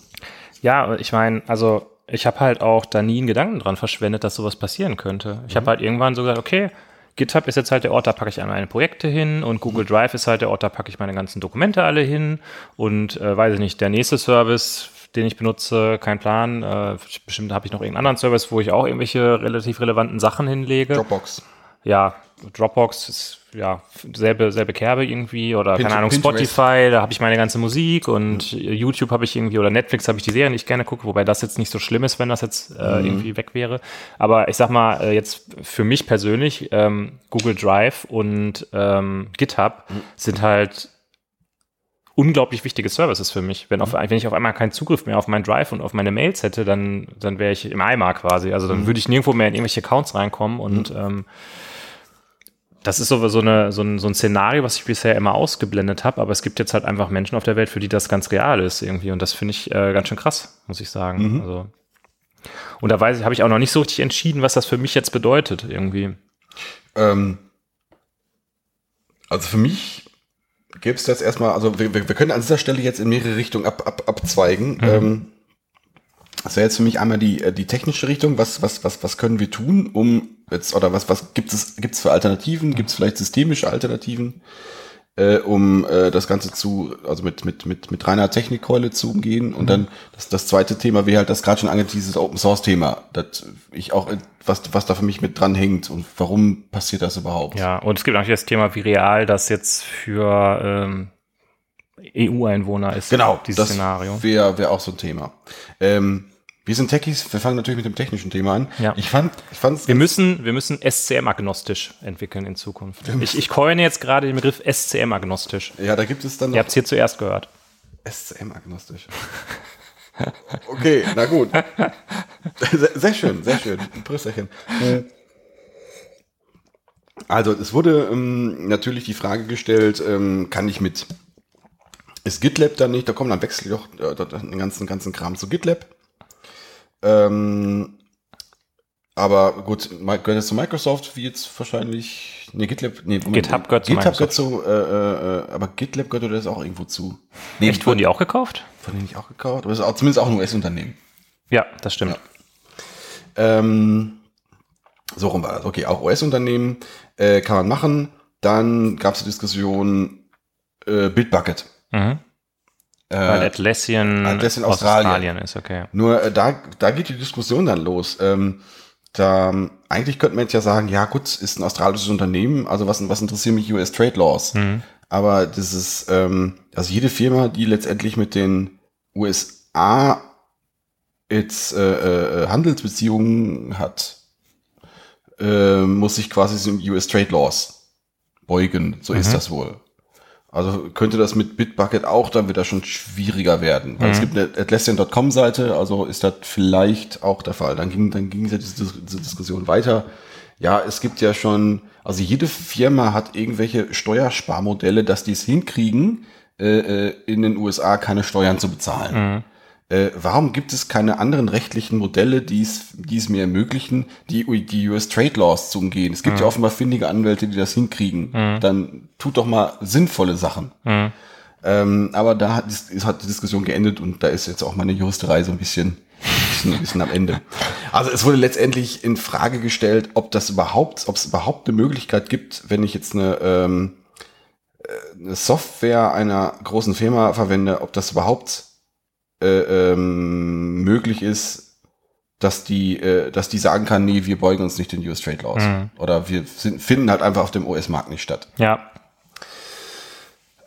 Ja, ich meine, also ich habe halt auch da nie einen Gedanken dran verschwendet, dass sowas passieren könnte. Ich habe halt irgendwann so gesagt, okay, GitHub ist jetzt halt der Ort, da packe ich alle meine Projekte hin und Google Drive ist halt der Ort, da packe ich meine ganzen Dokumente alle hin und äh, weiß ich nicht, der nächste Service, den ich benutze, kein Plan, äh, bestimmt habe ich noch irgendeinen anderen Service, wo ich auch irgendwelche relativ relevanten Sachen hinlege. Dropbox. ja, Dropbox ist ja selbe, selbe Kerbe irgendwie oder Pint- keine Ahnung, Pinterest. Spotify, da habe ich meine ganze Musik und YouTube habe ich irgendwie oder Netflix habe ich die Serien, die ich gerne gucke, wobei das jetzt nicht so schlimm ist, wenn das jetzt äh, irgendwie weg wäre. Aber ich sag mal, äh, jetzt für mich persönlich, ähm, Google Drive und ähm, GitHub sind halt unglaublich wichtige Services für mich. Wenn, auf, wenn ich auf einmal keinen Zugriff mehr auf meinen Drive und auf meine Mails hätte, dann, dann wäre ich im Eimer quasi. Also dann würde ich nirgendwo mehr in irgendwelche Accounts reinkommen und ähm, das ist so, so, eine, so, ein, so ein Szenario, was ich bisher immer ausgeblendet habe, aber es gibt jetzt halt einfach Menschen auf der Welt, für die das ganz real ist irgendwie und das finde ich äh, ganz schön krass, muss ich sagen. Also, und da weiß ich, habe ich auch noch nicht so richtig entschieden, was das für mich jetzt bedeutet irgendwie. Ähm, also für mich gäbe es das erstmal, also wir, wir können an dieser Stelle jetzt in mehrere Richtungen ab, ab, abzweigen. Ähm, das wäre jetzt für mich einmal die, äh, die technische Richtung, was, was, was, was können wir tun, um jetzt, oder was, was gibt es, gibt es für Alternativen, gibt es vielleicht systemische Alternativen, äh, um äh, das Ganze zu, also mit, mit, mit, mit reiner Technikkeule zu umgehen. Und dann das, das zweite Thema wäre halt das gerade schon angeht, dieses Open Source Thema, das ich auch, äh, was, was da für mich mit dran hängt und warum passiert das überhaupt? Ja, und es gibt natürlich das Thema, wie real das jetzt für ähm, EU-Einwohner ist, Genau, dieses das Szenario. wäre wär auch so ein Thema. Ähm, wir sind Techies, wir fangen natürlich mit dem technischen Thema an. Ja. Ich fand, ich fand's Wir müssen, wir müssen SCM-agnostisch entwickeln in Zukunft. Ich, ich coine jetzt gerade den Begriff SCM-agnostisch. ja, da gibt es dann Ihr habt es hier zuerst gehört. SCM-agnostisch. okay, na gut. Sehr, sehr schön, sehr schön. Prösterchen. Äh, Also, es wurde ähm, natürlich die Frage gestellt, ähm, kann ich mit, ist GitLab dann nicht, da kommen dann wechsel ich doch äh, den ganzen, ganzen Kram zu GitLab. Ähm, aber gut, gehört jetzt zu Microsoft, wie jetzt wahrscheinlich, nee, GitLab, nee, Moment, GitHub gehört zu GitHub gehört Microsoft. zu, äh, äh, aber GitLab gehört oder das auch irgendwo zu? Nee, Echt, wurden die auch gekauft? von denen ich auch gekauft, aber es ist auch, zumindest auch ein US-Unternehmen. Ja, das stimmt. Ähm, so rum war das. Okay, auch US-Unternehmen äh, kann man machen. Dann gab es die Diskussion äh, Bitbucket. Mhm. Weil Äh, Atlassian, Atlassian aus Australien. Australien ist, okay. nur äh, da, da geht die Diskussion dann los. Ähm, da, eigentlich könnte man jetzt ja sagen, ja gut, ist ein australisches Unternehmen, also was, was interessieren mich US Trade Laws? Mhm. Aber das ist, ähm, also jede Firma, die letztendlich mit den USA jetzt äh, äh, Handelsbeziehungen hat, äh, muss sich quasi den US Trade Laws beugen. So ist Mhm. das wohl. Also könnte das mit Bitbucket auch dann wieder schon schwieriger werden. Weil es Mhm. gibt eine Atlassian.com Seite, also ist das vielleicht auch der Fall. Dann ging, dann ging ja diese, diese Diskussion weiter. Ja, es gibt ja schon, also jede Firma hat irgendwelche Steuersparmodelle, dass die es hinkriegen, äh, äh, in den USA keine Steuern zu bezahlen. Mhm. Äh, warum gibt es keine anderen rechtlichen Modelle, die es, die es mir ermöglichen, die, die US Trade Laws zu umgehen? Es gibt Mhm. ja offenbar findige Anwälte, die das hinkriegen. Dann tut doch mal sinnvolle Sachen. Mhm. Ähm, aber da hat, ist, hat die Diskussion geendet und da ist jetzt auch meine Juristerei so ein bisschen, ein bisschen, bisschen am Ende. Also es wurde letztendlich in Frage gestellt, ob das überhaupt, ob es überhaupt eine Möglichkeit gibt, wenn ich jetzt eine, ähm, äh, eine Software einer großen Firma verwende, ob das überhaupt äh, ähm, möglich ist, dass die, äh, dass die sagen kann, nee, wir beugen uns nicht den US Trade Laws. Mhm. Oder wir sind, finden halt einfach auf dem US-Markt nicht statt. Ja.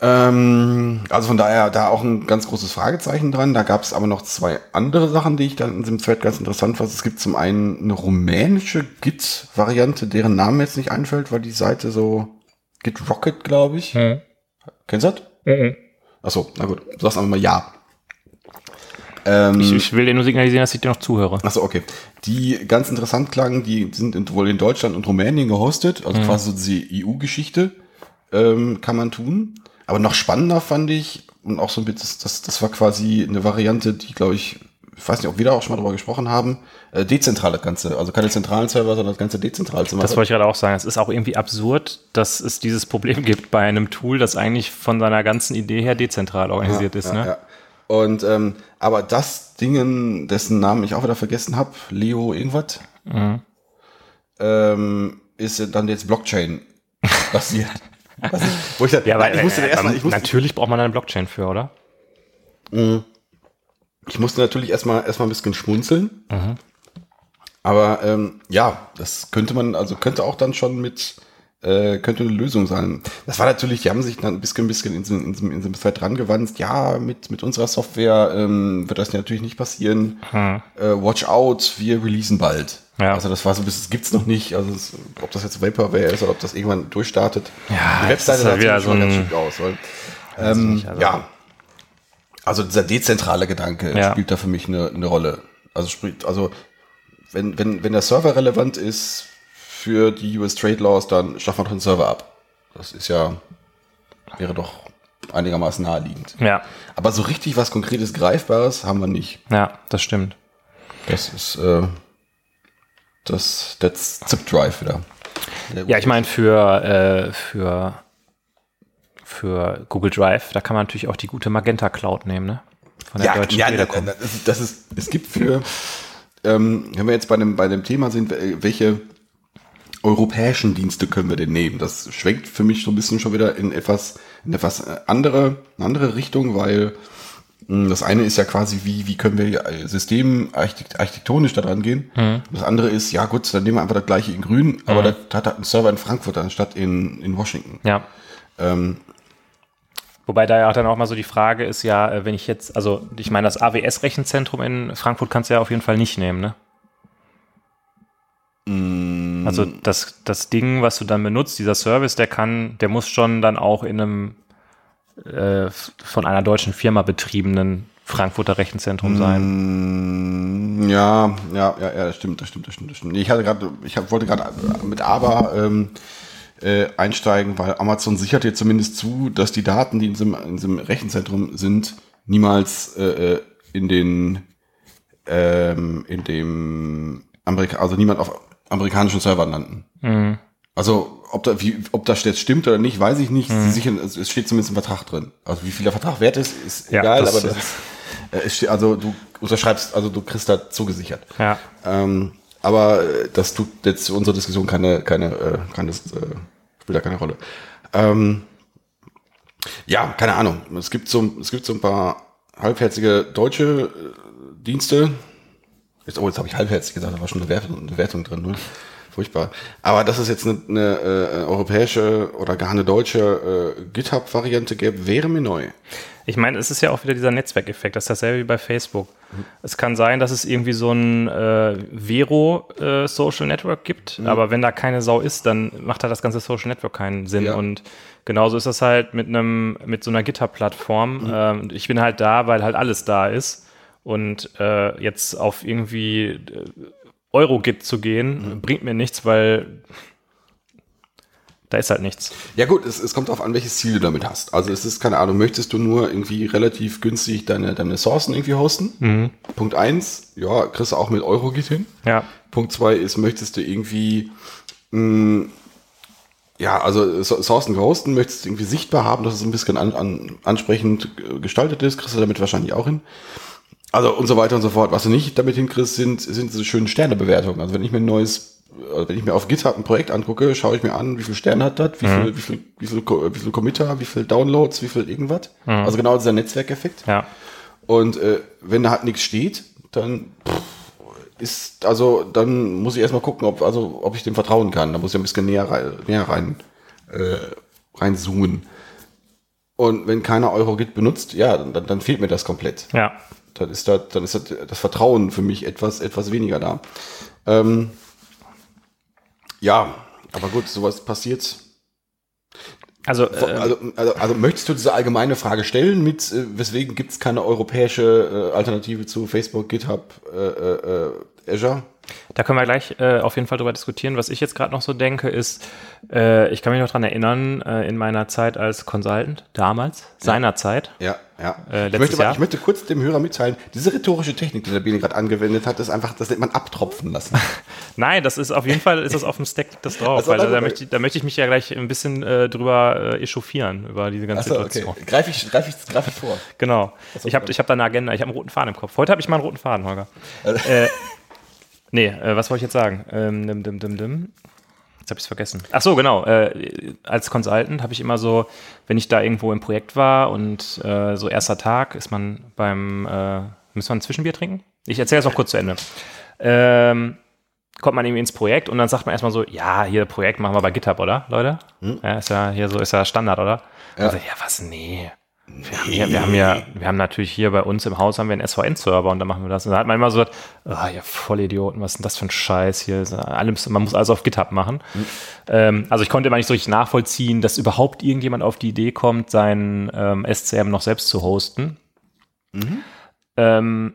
Ähm, also von daher da auch ein ganz großes Fragezeichen dran. Da gab es aber noch zwei andere Sachen, die ich dann in diesem Thread ganz interessant fand. Es gibt zum einen eine rumänische Git-Variante, deren Name jetzt nicht einfällt, weil die Seite so Git Rocket, glaube ich. Mhm. Kennst du das? Achso, na gut. Du sagst einfach mal ja. Ähm, Ich, ich will dir nur signalisieren, dass ich dir noch zuhöre. Achso, okay. Die ganz interessant klangen, die sind in, wohl in Deutschland und Rumänien gehostet, also quasi so diese EU-Geschichte ähm, kann man tun. Aber noch spannender fand ich, und auch so ein bisschen, das, das, das war quasi eine Variante, die, glaube ich, ich weiß nicht, ob wir da auch schon mal drüber gesprochen haben, äh, dezentrale Ganze, also keine zentralen Server, sondern das Ganze dezentral zu machen. Das wollte ich gerade auch sagen. Es ist auch irgendwie absurd, dass es dieses Problem gibt bei einem Tool, das eigentlich von seiner ganzen Idee her dezentral organisiert ist. Ne? Ja. Und ähm, aber das Dingen, dessen Namen ich auch wieder vergessen habe, Leo irgendwas, Mhm. ähm, ist dann jetzt Blockchain basiert. Was wo ich, dann, Ja, weil ich musste äh, erstmal, ich musste, natürlich braucht man eine Blockchain für, oder? ich musste natürlich erstmal erstmal ein bisschen schmunzeln. Mhm. Aber ähm, ja, das könnte man, also könnte auch dann schon mit, äh, könnte eine Lösung sein. Das war natürlich, die haben sich dann ein bisschen, ein bisschen in diesem, in diesem, in diesem Thread dran gewandt. Ja, mit, mit unserer Software ähm, wird das natürlich nicht passieren. Hm. Äh, watch out, wir releasen bald. Ja. Also das war so ein bisschen, das gibt's noch nicht. Also es, ob das jetzt Vaporware ist oder ob das irgendwann durchstartet. Ja, die Webseite ist halt sah wieder so ganz ein- schick aus. Weil, ähm, nicht, also- ja, also dieser dezentrale Gedanke Ja. spielt da für mich eine, eine Rolle. Also sprich, also wenn, wenn, wenn der Server relevant ist für die US Trade Laws, dann schafft man doch den Server ab. Das ist ja, wäre doch einigermaßen naheliegend. Ja, Aber so richtig was Konkretes, Greifbares haben wir nicht. ja, das stimmt. Das ist äh, das, das Zip Drive wieder. Ja, ich meine, für, äh, für, für Google Drive, da kann man natürlich auch die gute Magenta Cloud nehmen, ne? Von der ja, Deutschen ja, Telekom. das ist, das ist, es gibt für, ähm, wenn wir jetzt bei dem, bei dem Thema sind, welche europäischen Dienste können wir denn nehmen? Das schwenkt für mich so ein bisschen schon wieder in etwas, in etwas äh, andere, andere Richtung, weil mh, das eine ist ja quasi, wie, wie können wir äh, systemarchitekt- architektonisch da dran gehen? Das andere ist, ja gut, dann nehmen wir einfach das gleiche in grün, aber das hat halt einen Server in Frankfurt anstatt in, in Washington. Ja. Ähm, Wobei da ja auch dann auch mal so die Frage ist ja, äh, wenn ich jetzt, also ich meine, das AWS-Rechenzentrum in Frankfurt kannst du ja auf jeden Fall nicht nehmen, ne? Mm. Also das, das Ding, was du dann benutzt, dieser Service, der kann, der muss schon dann auch in einem äh, von einer deutschen Firma betriebenen Frankfurter Rechenzentrum sein. Mm, Ja, ja, ja, ja, das stimmt, das stimmt, das stimmt, das stimmt. Ich hatte gerade, ich hab, wollte gerade mit aber ähm, äh, einsteigen, weil Amazon sichert dir zumindest zu, dass die Daten, die in diesem, in diesem Rechenzentrum sind, niemals äh, äh, in den ähm, in dem Amerika also niemand auf amerikanischen Servern landen. Mhm. Also ob da wie, ob das jetzt stimmt oder nicht, weiß ich nicht. Sie sichern, es steht zumindest im Vertrag drin. Also wie viel der Vertrag wert ist, ist Ja, egal, das, aber das ist, äh, es steht, also du unterschreibst, also du kriegst da zugesichert. Ja. Ähm, aber äh, das tut jetzt unsere Diskussion keine, keine, äh, keine äh, spielt da keine Rolle. Ähm, ja, keine Ahnung. Es gibt so, es gibt so ein paar halbherzige deutsche äh, Dienste. Jetzt, oh, jetzt habe ich halbherzig gesagt, da war schon eine Wertung, eine Wertung drin. Ne? Furchtbar. Aber dass es jetzt eine, eine äh, europäische oder gar eine deutsche äh, GitHub-Variante gäbe, wäre mir neu. Ich meine, es ist ja auch wieder dieser Netzwerkeffekt, das ist dasselbe wie bei Facebook. Es kann sein, dass es irgendwie so ein äh, Vero-Social Network gibt, aber wenn da keine Sau ist, dann macht halt das ganze Social Network keinen Sinn. Ja. Und genauso ist das halt mit einem, mit so einer GitHub-Plattform. Ähm, ich bin halt da, weil halt alles da ist. Und äh, jetzt auf irgendwie äh, Eurogit zu gehen, bringt mir nichts, weil Da ist halt nichts. Ja gut, es, es kommt darauf an, welches Ziel du damit hast. Also es ist, keine Ahnung, möchtest du nur irgendwie relativ günstig deine, deine Sourcen irgendwie hosten? Punkt eins, ja, kriegst du auch mit Eurogit hin. Ja. Punkt zwei ist, möchtest du irgendwie, mh, ja, also So- Sourcen hosten, möchtest du irgendwie sichtbar haben, dass es ein bisschen an, an, ansprechend gestaltet ist, kriegst du damit wahrscheinlich auch hin. Also und so weiter und so fort. Was du nicht damit hinkriegst, sind, sind diese schönen Sternebewertungen. Also wenn ich mir ein neues, also wenn ich mir auf GitHub ein Projekt angucke, schaue ich mir an, wie viele Sterne hat das, wie viel, wie viel, wie viel, wie viel Committer, wie viel Downloads, wie viel irgendwas. Also genau dieser Netzwerkeffekt. Ja. Und äh, wenn da halt nichts steht, dann pff, ist, also dann muss ich erstmal gucken, ob, also, ob ich dem vertrauen kann. Da muss ich ein bisschen näher rein, näher rein, äh, reinzoomen. Und wenn keiner Eurogit benutzt, ja, dann, dann fehlt mir das komplett. Ja. Dann ist das, dann ist das, das Vertrauen für mich etwas, etwas weniger da. Ähm, ja, aber gut, sowas passiert. Also, äh, Also, also, also möchtest du diese allgemeine Frage stellen mit, äh, weswegen gibt es keine europäische äh, Alternative zu Facebook, GitHub, äh, äh, äh, Azure? Da können wir gleich äh, auf jeden Fall drüber diskutieren. Was ich jetzt gerade noch so denke, ist, äh, ich kann mich noch dran erinnern, äh, in meiner Zeit als Consultant, damals, seinerzeit, Ja, ja. Äh, ich, möchte, Jahr. ich möchte kurz dem Hörer mitteilen, diese rhetorische Technik, die der Bene gerade angewendet hat, ist einfach, das nennt man abtropfen lassen. Nein, das ist auf jeden Fall ist das auf dem Stack das drauf, Also, weil da, da, möchte, ich- da möchte ich mich ja gleich ein bisschen äh, drüber äh, echauffieren, über diese ganze okay. Situation. Greif ich, greif ich, greif ich vor. Genau. Ich habe ich hab da eine Agenda, ich habe einen roten Faden im Kopf. Heute habe ich mal einen roten Faden, Holger. äh, nee, äh, was wollte ich jetzt sagen? Ähm, dim, dim, dim, dim. Jetzt habe ich es vergessen. Ach so, genau. Äh, als Consultant habe ich immer so, wenn ich da irgendwo im Projekt war und äh, so erster Tag, ist man beim, äh, müssen wir ein Zwischenbier trinken? Ich erzähle es noch kurz zu Ende. Ähm, kommt man irgendwie ins Projekt und dann sagt man erstmal so, ja, hier Projekt machen wir bei GitHub, oder, Leute? Ja, ist ja hier so, ist ja Standard, oder? Ja, also, ja was, nee. Wir haben, hier, wir haben ja, wir haben natürlich hier bei uns im Haus haben wir einen SVN-Server und da machen wir das. Und da hat man immer so, ah, ja, Vollidioten, was ist denn das für ein Scheiß hier? Alles, man muss alles auf GitHub machen. Ähm, also ich konnte immer nicht so richtig nachvollziehen, dass überhaupt irgendjemand auf die Idee kommt, sein ähm, SCM noch selbst zu hosten. Ähm,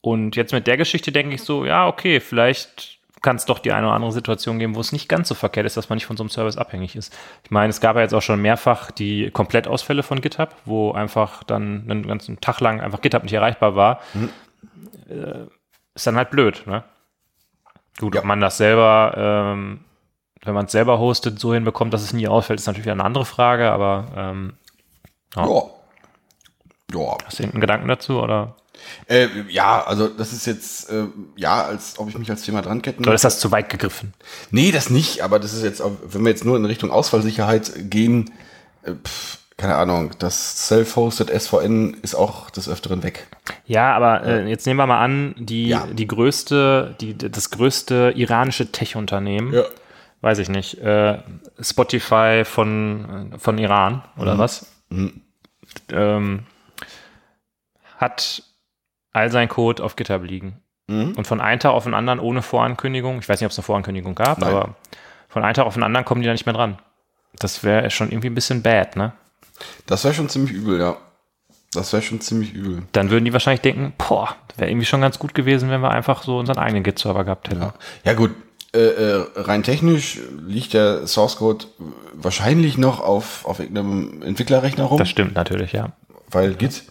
und jetzt mit der Geschichte denke ich so, ja, okay, vielleicht kann es doch die eine oder andere Situation geben, wo es nicht ganz so verkehrt ist, dass man nicht von so einem Service abhängig ist. Ich meine, es gab ja jetzt auch schon mehrfach die Komplettausfälle von GitHub, wo einfach dann einen ganzen Tag lang einfach GitHub nicht erreichbar war. Äh, ist dann halt blöd, ne? Gut, Ja. ob man das selber, ähm, wenn man es selber hostet, so hinbekommt, dass es nie ausfällt, ist natürlich eine andere Frage, aber ähm, Ja. Ja. hast du irgendeinen Gedanken dazu oder Äh, ja, also das ist jetzt, äh, ja, als ob ich mich als Thema dranketten oder ist das zu weit gegriffen? Nee, das nicht, aber das ist jetzt, auch- wenn wir jetzt nur in Richtung Ausfallsicherheit gehen, äh, pf, keine Ahnung, das Self-Hosted SVN ist auch des Öfteren weg. Ja, aber äh, jetzt nehmen wir mal an, die, Ja. die größte, die, das größte iranische Tech-Unternehmen, weiß ich nicht, äh, Spotify von, von Iran oder was, ähm, hat all sein Code auf GitHub liegen. Mhm. Und von einem Tag auf den anderen ohne Vorankündigung, ich weiß nicht, ob es eine Vorankündigung gab, Nein. aber von einem Tag auf den anderen kommen die da nicht mehr dran. Das wäre schon irgendwie ein bisschen bad, ne? Das wäre schon ziemlich übel, ja. Das wäre schon ziemlich übel. Dann würden die wahrscheinlich denken, boah, wäre irgendwie schon ganz gut gewesen, wenn wir einfach so unseren eigenen Git-Server gehabt hätten. Ja, ja gut. Äh, äh, rein technisch liegt der Source Code wahrscheinlich noch auf, auf irgendeinem Entwicklerrechner rum, Das stimmt natürlich, ja. weil Git.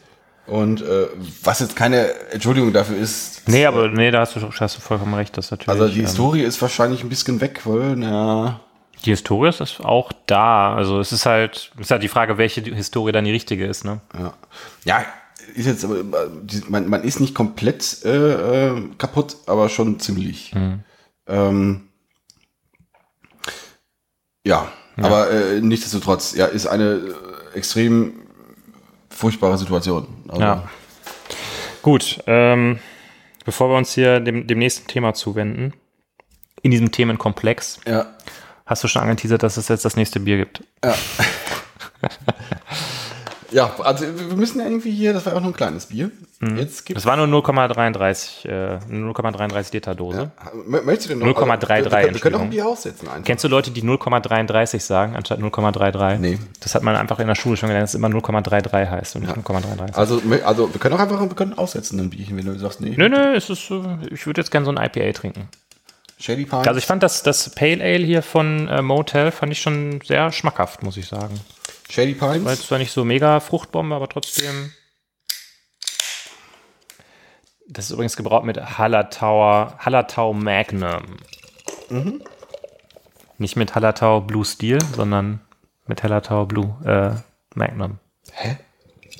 Und äh, was jetzt keine Entschuldigung dafür ist. Nee, aber nee, da hast du, hast du vollkommen recht, das natürlich. Also die ähm, Historie ist wahrscheinlich ein bisschen weg, weil, na, die Historie ist auch da. Also es ist halt, es ist halt die Frage, welche Historie dann die richtige ist, ne? Ja, ja ist jetzt, äh, man, man ist nicht komplett äh, äh, kaputt, aber schon ziemlich. Ähm, ja, aber äh, nichtsdestotrotz, ja, ist eine äh, extrem furchtbare Situation. Also, Ja. Gut, ähm, bevor wir uns hier dem, dem nächsten Thema zuwenden, in diesem Themenkomplex, ja. hast du schon angeteasert, dass es jetzt das nächste Bier gibt. Ja, also wir müssen ja irgendwie hier, das war auch nur ein kleines Bier. Jetzt gibt Das war nur 0,33 äh, 0,33 Liter Dose. M- Möchtest du denn noch? 0,33, wir, wir, wir können auch ein Bier aussetzen einfach. Kennst du Leute, die 0,33 sagen, anstatt 0,33? Nee. Das hat man einfach in der Schule schon gelernt, dass es immer 0,33 heißt und nicht 0,33. Also, also wir können auch einfach wir können aussetzen ein Bierchen, wenn du sagst, nee. Nö, nö, es ist, äh, ich würde jetzt gerne so ein IPA trinken. Shady Pines. Also ich fand das, das Pale Ale hier von äh, Motel fand ich schon sehr schmackhaft, muss ich sagen. Shady Pines. War jetzt zwar nicht so mega Fruchtbombe, aber trotzdem. Das ist übrigens gebraut mit Hallertauer, Hallertau Magnum. Mhm. Nicht mit Hallertau Blue Steel, sondern mit Hallertau Blue äh, Magnum. Hä?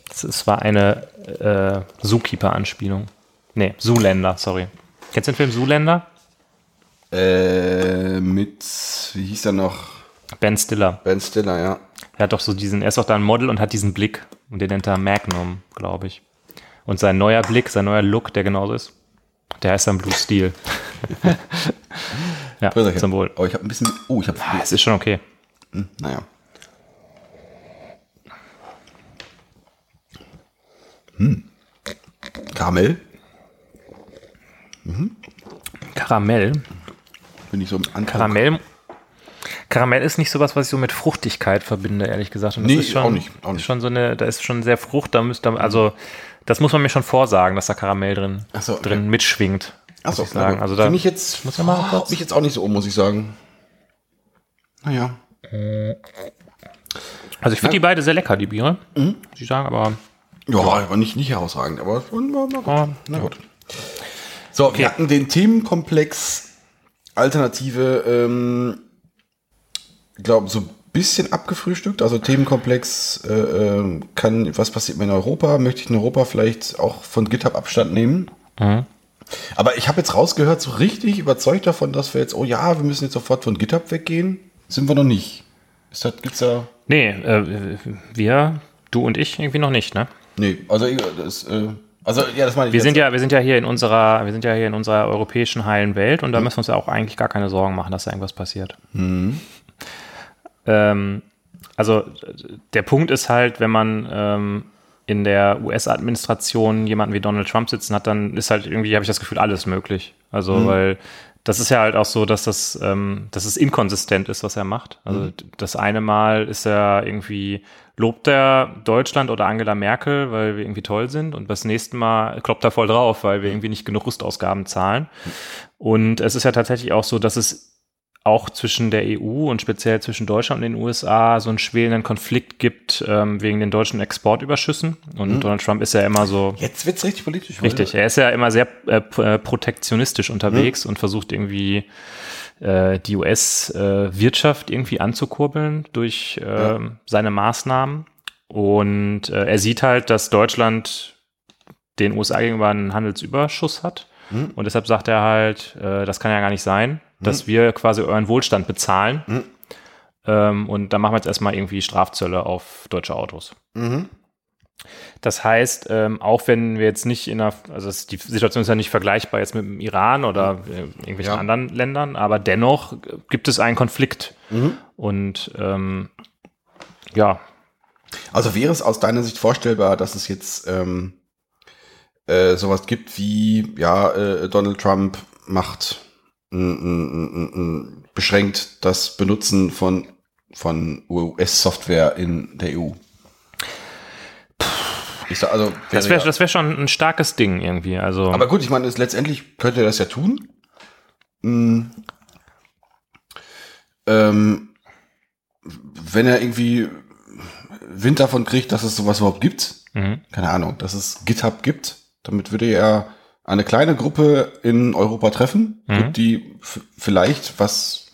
Es, es war eine äh, Zookeeper-Anspielung. Nee, Zoolander, sorry. Kennst du den Film Zoolander? Äh, mit, wie hieß er noch? Ben Stiller. Ben Stiller, ja. Er hat doch so diesen, er ist doch da ein Model und hat diesen Blick. Und den nennt er Magnum, glaube ich. Und sein neuer Blick, sein neuer Look, der genauso ist, der heißt dann Blue Steel. ja, Brüderchen. zum Wohl. Oh, ich habe ein bisschen, oh, ich habe, Ah, es ist schon okay. hm, naja. Hm. Karamell, Karamell. bin ich so im Anfang. Karamell. Karamell ist nicht sowas, was ich so mit Fruchtigkeit verbinde, ehrlich gesagt. Und das Nee, ist schon, auch nicht, auch Ist nicht. schon so eine, da ist schon sehr Frucht, da müsste, also, das muss man mir schon vorsagen, dass da Karamell drin, so, okay. drin mitschwingt. Achso, muss ich sagen. Also da finde ich jetzt, muss ja mal oh, kurz- mich jetzt auch nicht so um, muss ich sagen. Naja. Also ich finde die beide sehr lecker, die Biere, Mhm. ich sagen, aber Ja, aber nicht, nicht herausragend, aber mal gut. Ja, Na gut. So, wir hatten den Themenkomplex Alternative, ähm, glaube so ein bisschen abgefrühstückt. Also Themenkomplex äh, ähm, kann, was passiert mir in Europa? Möchte ich in Europa vielleicht auch von GitHub Abstand nehmen? Mhm. Aber ich habe jetzt rausgehört, so richtig überzeugt davon, dass wir jetzt, oh ja, wir müssen jetzt sofort von GitHub weggehen, sind wir noch nicht. Ist das, gibt's da? nee, äh, wir, du und ich irgendwie noch nicht, ne? Nee, also äh, das, äh, also ja, das meine ich Wir jetzt. sind ja, wir sind ja hier in unserer, wir sind ja hier in unserer europäischen heilen Welt Mhm. und da müssen wir uns ja auch eigentlich gar keine Sorgen machen, dass da irgendwas passiert. Ähm, also der Punkt ist halt, wenn man ähm, in der US-Administration jemanden wie Donald Trump sitzen hat, dann ist halt irgendwie, habe ich das Gefühl, alles möglich. Also, Mhm. weil das ist ja halt auch so, dass das, ähm, dass es inkonsistent ist, was er macht. Also Mhm. das eine Mal ist er irgendwie, lobt er Deutschland oder Angela Merkel, weil wir irgendwie toll sind und das nächste Mal kloppt er voll drauf, weil wir irgendwie nicht genug Rüstausgaben zahlen. Und es ist ja tatsächlich auch so, dass es auch zwischen der EU und speziell zwischen Deutschland und den USA so einen schwelenden Konflikt gibt ähm, wegen den deutschen Exportüberschüssen. Und Donald Trump ist ja immer so, Jetzt wird's richtig politisch. richtig, er ist ja immer sehr äh, äh, protektionistisch unterwegs und versucht irgendwie äh, die US-Wirtschaft irgendwie anzukurbeln durch äh, seine Maßnahmen. Und äh, er sieht halt, dass Deutschland den USA gegenüber einen Handelsüberschuss hat. Mhm. Und deshalb sagt er halt, äh, das kann ja gar nicht sein, dass wir quasi euren Wohlstand bezahlen. Mhm. Ähm, und dann machen wir jetzt erstmal irgendwie Strafzölle auf deutsche Autos. Mhm. Das heißt, ähm, auch wenn wir jetzt nicht in einer, also es, die Situation ist ja nicht vergleichbar jetzt mit dem Iran oder äh, irgendwelchen Ja. anderen Ländern, aber dennoch gibt es einen Konflikt. Mhm. Und ähm, ja, Also wäre es aus deiner Sicht vorstellbar, dass es jetzt ähm, äh, sowas gibt wie, ja, äh, Donald Trump macht beschränkt das Benutzen von, von US-Software in der EU? Sag, also, das wäre wäre das wär schon ein starkes Ding irgendwie. Also Aber gut, ich meine, letztendlich könnte er das ja tun. Hm. Ähm, wenn er irgendwie Wind davon kriegt, dass es sowas überhaupt gibt, mhm. keine Ahnung, dass es GitHub gibt, damit würde er eine kleine Gruppe in Europa treffen, Mhm. die vielleicht, was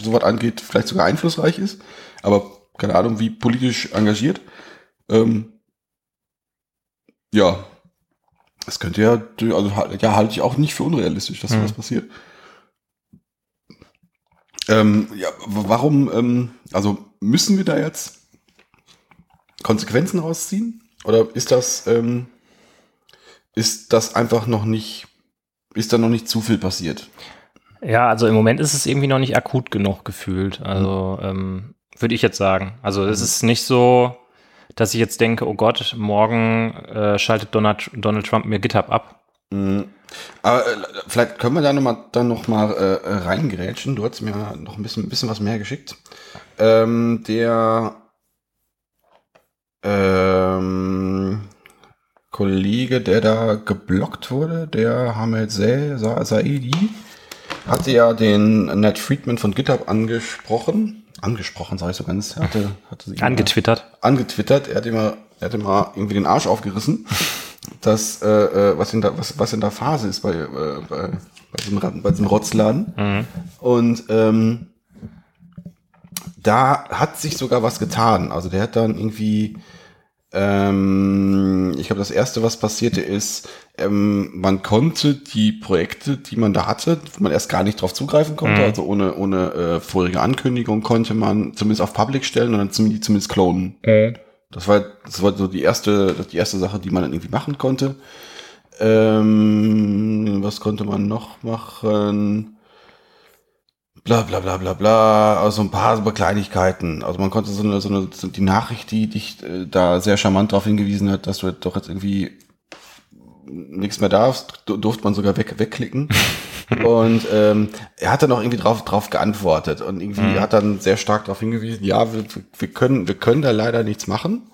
sowas angeht, vielleicht sogar einflussreich ist, aber keine Ahnung, wie politisch engagiert. Ähm, ja, das könnte ja, also ja, halte ich auch nicht für unrealistisch, dass Mhm. sowas passiert. Ähm, ja, warum, ähm, also müssen wir da jetzt Konsequenzen rausziehen? Oder ist das, ähm, ist das einfach noch nicht, ist da noch nicht zu viel passiert? Ja, also im Moment ist es irgendwie noch nicht akut genug gefühlt. Also ähm, würde ich jetzt sagen. Also es ist nicht so, dass ich jetzt denke, oh Gott, morgen äh, schaltet Donald, Donald Trump mir GitHub ab. Mhm. Aber äh, vielleicht können wir da noch mal, dann noch mal äh, reingerätschen. Du hast mir noch ein bisschen, ein bisschen was mehr geschickt. Ähm, der ähm, Kollege, der da geblockt wurde, der Hamed Sa- Sa- Saedi, hatte ja den Ned Friedman von GitHub angesprochen. Angesprochen, sage ich so ganz. Er hatte, hatte Angetwittert. angetwittert. Er hat immer, er immer irgendwie den Arsch aufgerissen, dass, äh, äh, was, in der, was, was in der Phase ist bei, äh, bei, bei, diesem, bei diesem Rotzladen. Und ähm, da hat sich sogar was getan. Also der hat dann irgendwie, ähm, ich glaube, das erste, was passierte, ist, ähm, man konnte die Projekte, die man da hatte, wo man erst gar nicht drauf zugreifen konnte, also ohne, ohne äh, vorherige Ankündigung, konnte man zumindest auf Public stellen und dann zumindest, zumindest klonen. Das war, das war so die erste, die erste Sache, die man dann irgendwie machen konnte. Ähm, was konnte man noch machen? Bla bla bla bla bla, also ein paar so Kleinigkeiten. Also man konnte so eine, so eine so die Nachricht, die dich äh, da sehr charmant darauf hingewiesen hat, dass du doch jetzt irgendwie nichts mehr darfst, du- durfte man sogar weg, wegklicken. und ähm, er hat dann auch irgendwie drauf, drauf geantwortet und irgendwie hat dann sehr stark darauf hingewiesen, ja, wir, wir, können, wir können da leider nichts machen,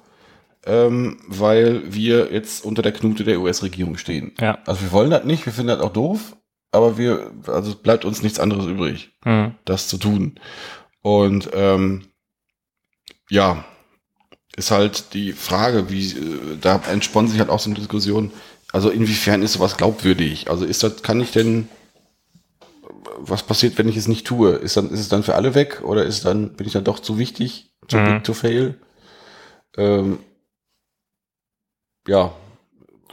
ähm, weil wir jetzt unter der Knute der US-Regierung stehen. Ja. Also wir wollen das nicht, wir finden das auch doof, aber wir, also es bleibt uns nichts anderes übrig Mhm. das zu tun. Und ähm, ja, ist halt die Frage, wie äh, da entspannt sich halt auch so eine Diskussion. Also inwiefern ist sowas glaubwürdig? Also ist das, kann ich denn, was passiert, wenn ich es nicht tue? Ist dann, ist es dann für alle weg oder ist dann, bin ich dann doch zu wichtig, zu Mhm. big to fail? Ähm, ja,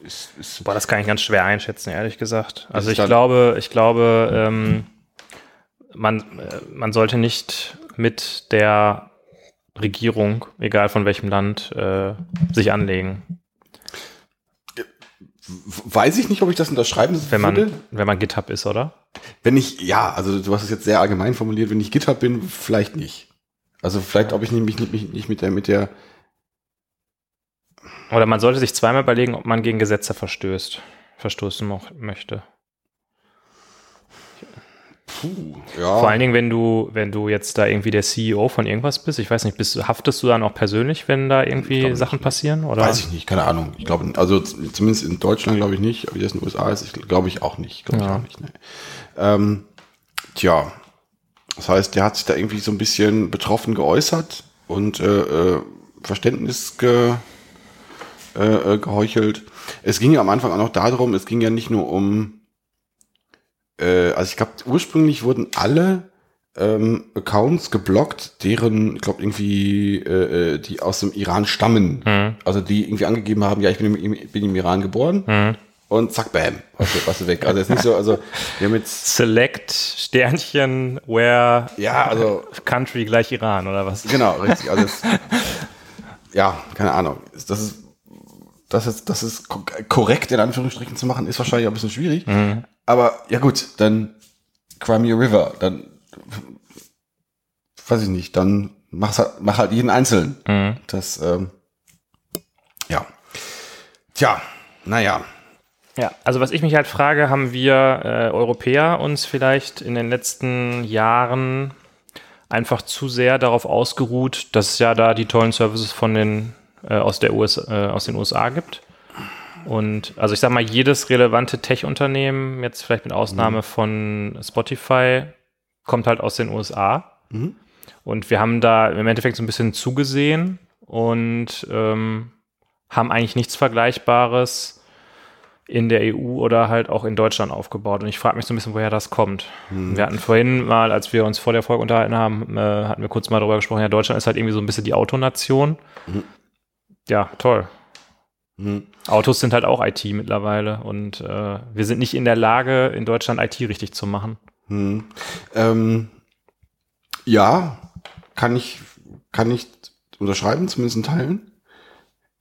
ist, ist Boah, das kann ich ganz schwer einschätzen, ehrlich gesagt. Also ich glaube, ich glaube, ähm, man, äh, man sollte nicht mit der Regierung, egal von welchem Land, äh, sich anlegen. weiß ich nicht, ob ich das unterschreiben Wenn man, würde. wenn man GitHub ist, oder? Wenn ich, ja, also du hast es jetzt sehr allgemein formuliert, wenn ich GitHub bin, vielleicht nicht. Also vielleicht, ob ich mich nicht, nicht, nicht mit der, mit der, Oder man sollte sich zweimal überlegen, ob man gegen Gesetze verstößt, verstoßen möchte. puh, ja. Vor allen Dingen, wenn du, wenn du jetzt da irgendwie der CEO von irgendwas bist, ich weiß nicht, bist, haftest du dann auch persönlich, wenn da irgendwie glaub Sachen passieren? Oder? Weiß ich nicht, keine Ahnung. Ich glaube, also zumindest in Deutschland glaube ich nicht, aber wie das in den USA ist, glaube ich auch nicht. Glaube ich Ja. auch nicht. Ne. Ähm, tja, das heißt, der hat sich da irgendwie so ein bisschen betroffen geäußert und äh, äh, Verständnis ge, äh, äh, geheuchelt. Es ging ja am Anfang auch noch darum, es ging ja nicht nur um, äh, also ich glaube, ursprünglich wurden alle ähm, Accounts geblockt, deren, ich glaube, irgendwie, äh, äh, die aus dem Iran stammen. Mhm. Also die irgendwie angegeben haben, ja, ich bin im, bin im Iran geboren Mhm. und zack, bam, warst du, warst du weg. Also jetzt nicht so, also wir haben jetzt, Select Sternchen where ja, also Country gleich Iran oder was? genau, richtig. Also jetzt, ja, keine Ahnung. Das ist, das ist, das ist ko- korrekt in Anführungsstrichen zu machen, ist wahrscheinlich ein bisschen schwierig. Aber ja gut, dann Crimea River, dann weiß ich nicht, dann mach's halt, mach halt jeden einzeln. Mhm. Das, ähm, ja. Tja, naja. Ja, also was ich mich halt frage, haben wir äh, Europäer uns vielleicht in den letzten Jahren einfach zu sehr darauf ausgeruht, dass ja da die tollen Services von den äh, aus der US, äh, aus den USA gibt. Und also ich sag mal, jedes relevante Tech-Unternehmen, jetzt vielleicht mit Ausnahme von Spotify, kommt halt aus den USA. Mhm. Und wir haben da im Endeffekt so ein bisschen zugesehen und ähm, haben eigentlich nichts Vergleichbares in der EU oder halt auch in Deutschland aufgebaut. Und ich frage mich so ein bisschen, woher das kommt. Wir hatten vorhin mal, als wir uns vor der Folge unterhalten haben, äh, hatten wir kurz mal darüber gesprochen, ja, Deutschland ist halt irgendwie so ein bisschen die Autonation. Mhm. Ja, toll. Mhm. Autos sind halt auch IT mittlerweile und äh, wir sind nicht in der Lage, in Deutschland IT richtig zu machen. Hm. Ähm, ja, kann ich, kann ich unterschreiben, zumindest in Teilen.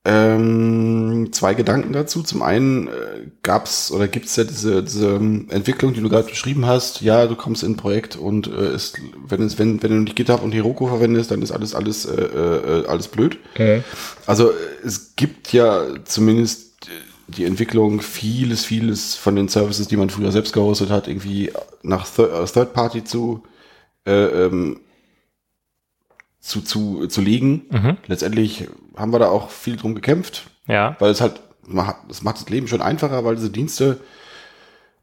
Ähm, zwei Gedanken dazu. Zum einen äh, gab's oder gibt's ja diese, diese ähm, Entwicklung, die du gerade beschrieben hast. Ja, du kommst in ein Projekt und äh, es, wenn es, wenn, wenn du nicht GitHub und Heroku verwendest, dann ist alles, alles, äh, äh, alles blöd. Also äh, es gibt ja zumindest die Entwicklung vieles, vieles von den Services, die man früher selbst gehostet hat, irgendwie nach Thir- äh, Third Party zu, äh, ähm, zu, zu, zu legen. Mhm. Letztendlich haben wir da auch viel drum gekämpft, Ja. weil es halt, es macht das Leben schon einfacher, weil diese Dienste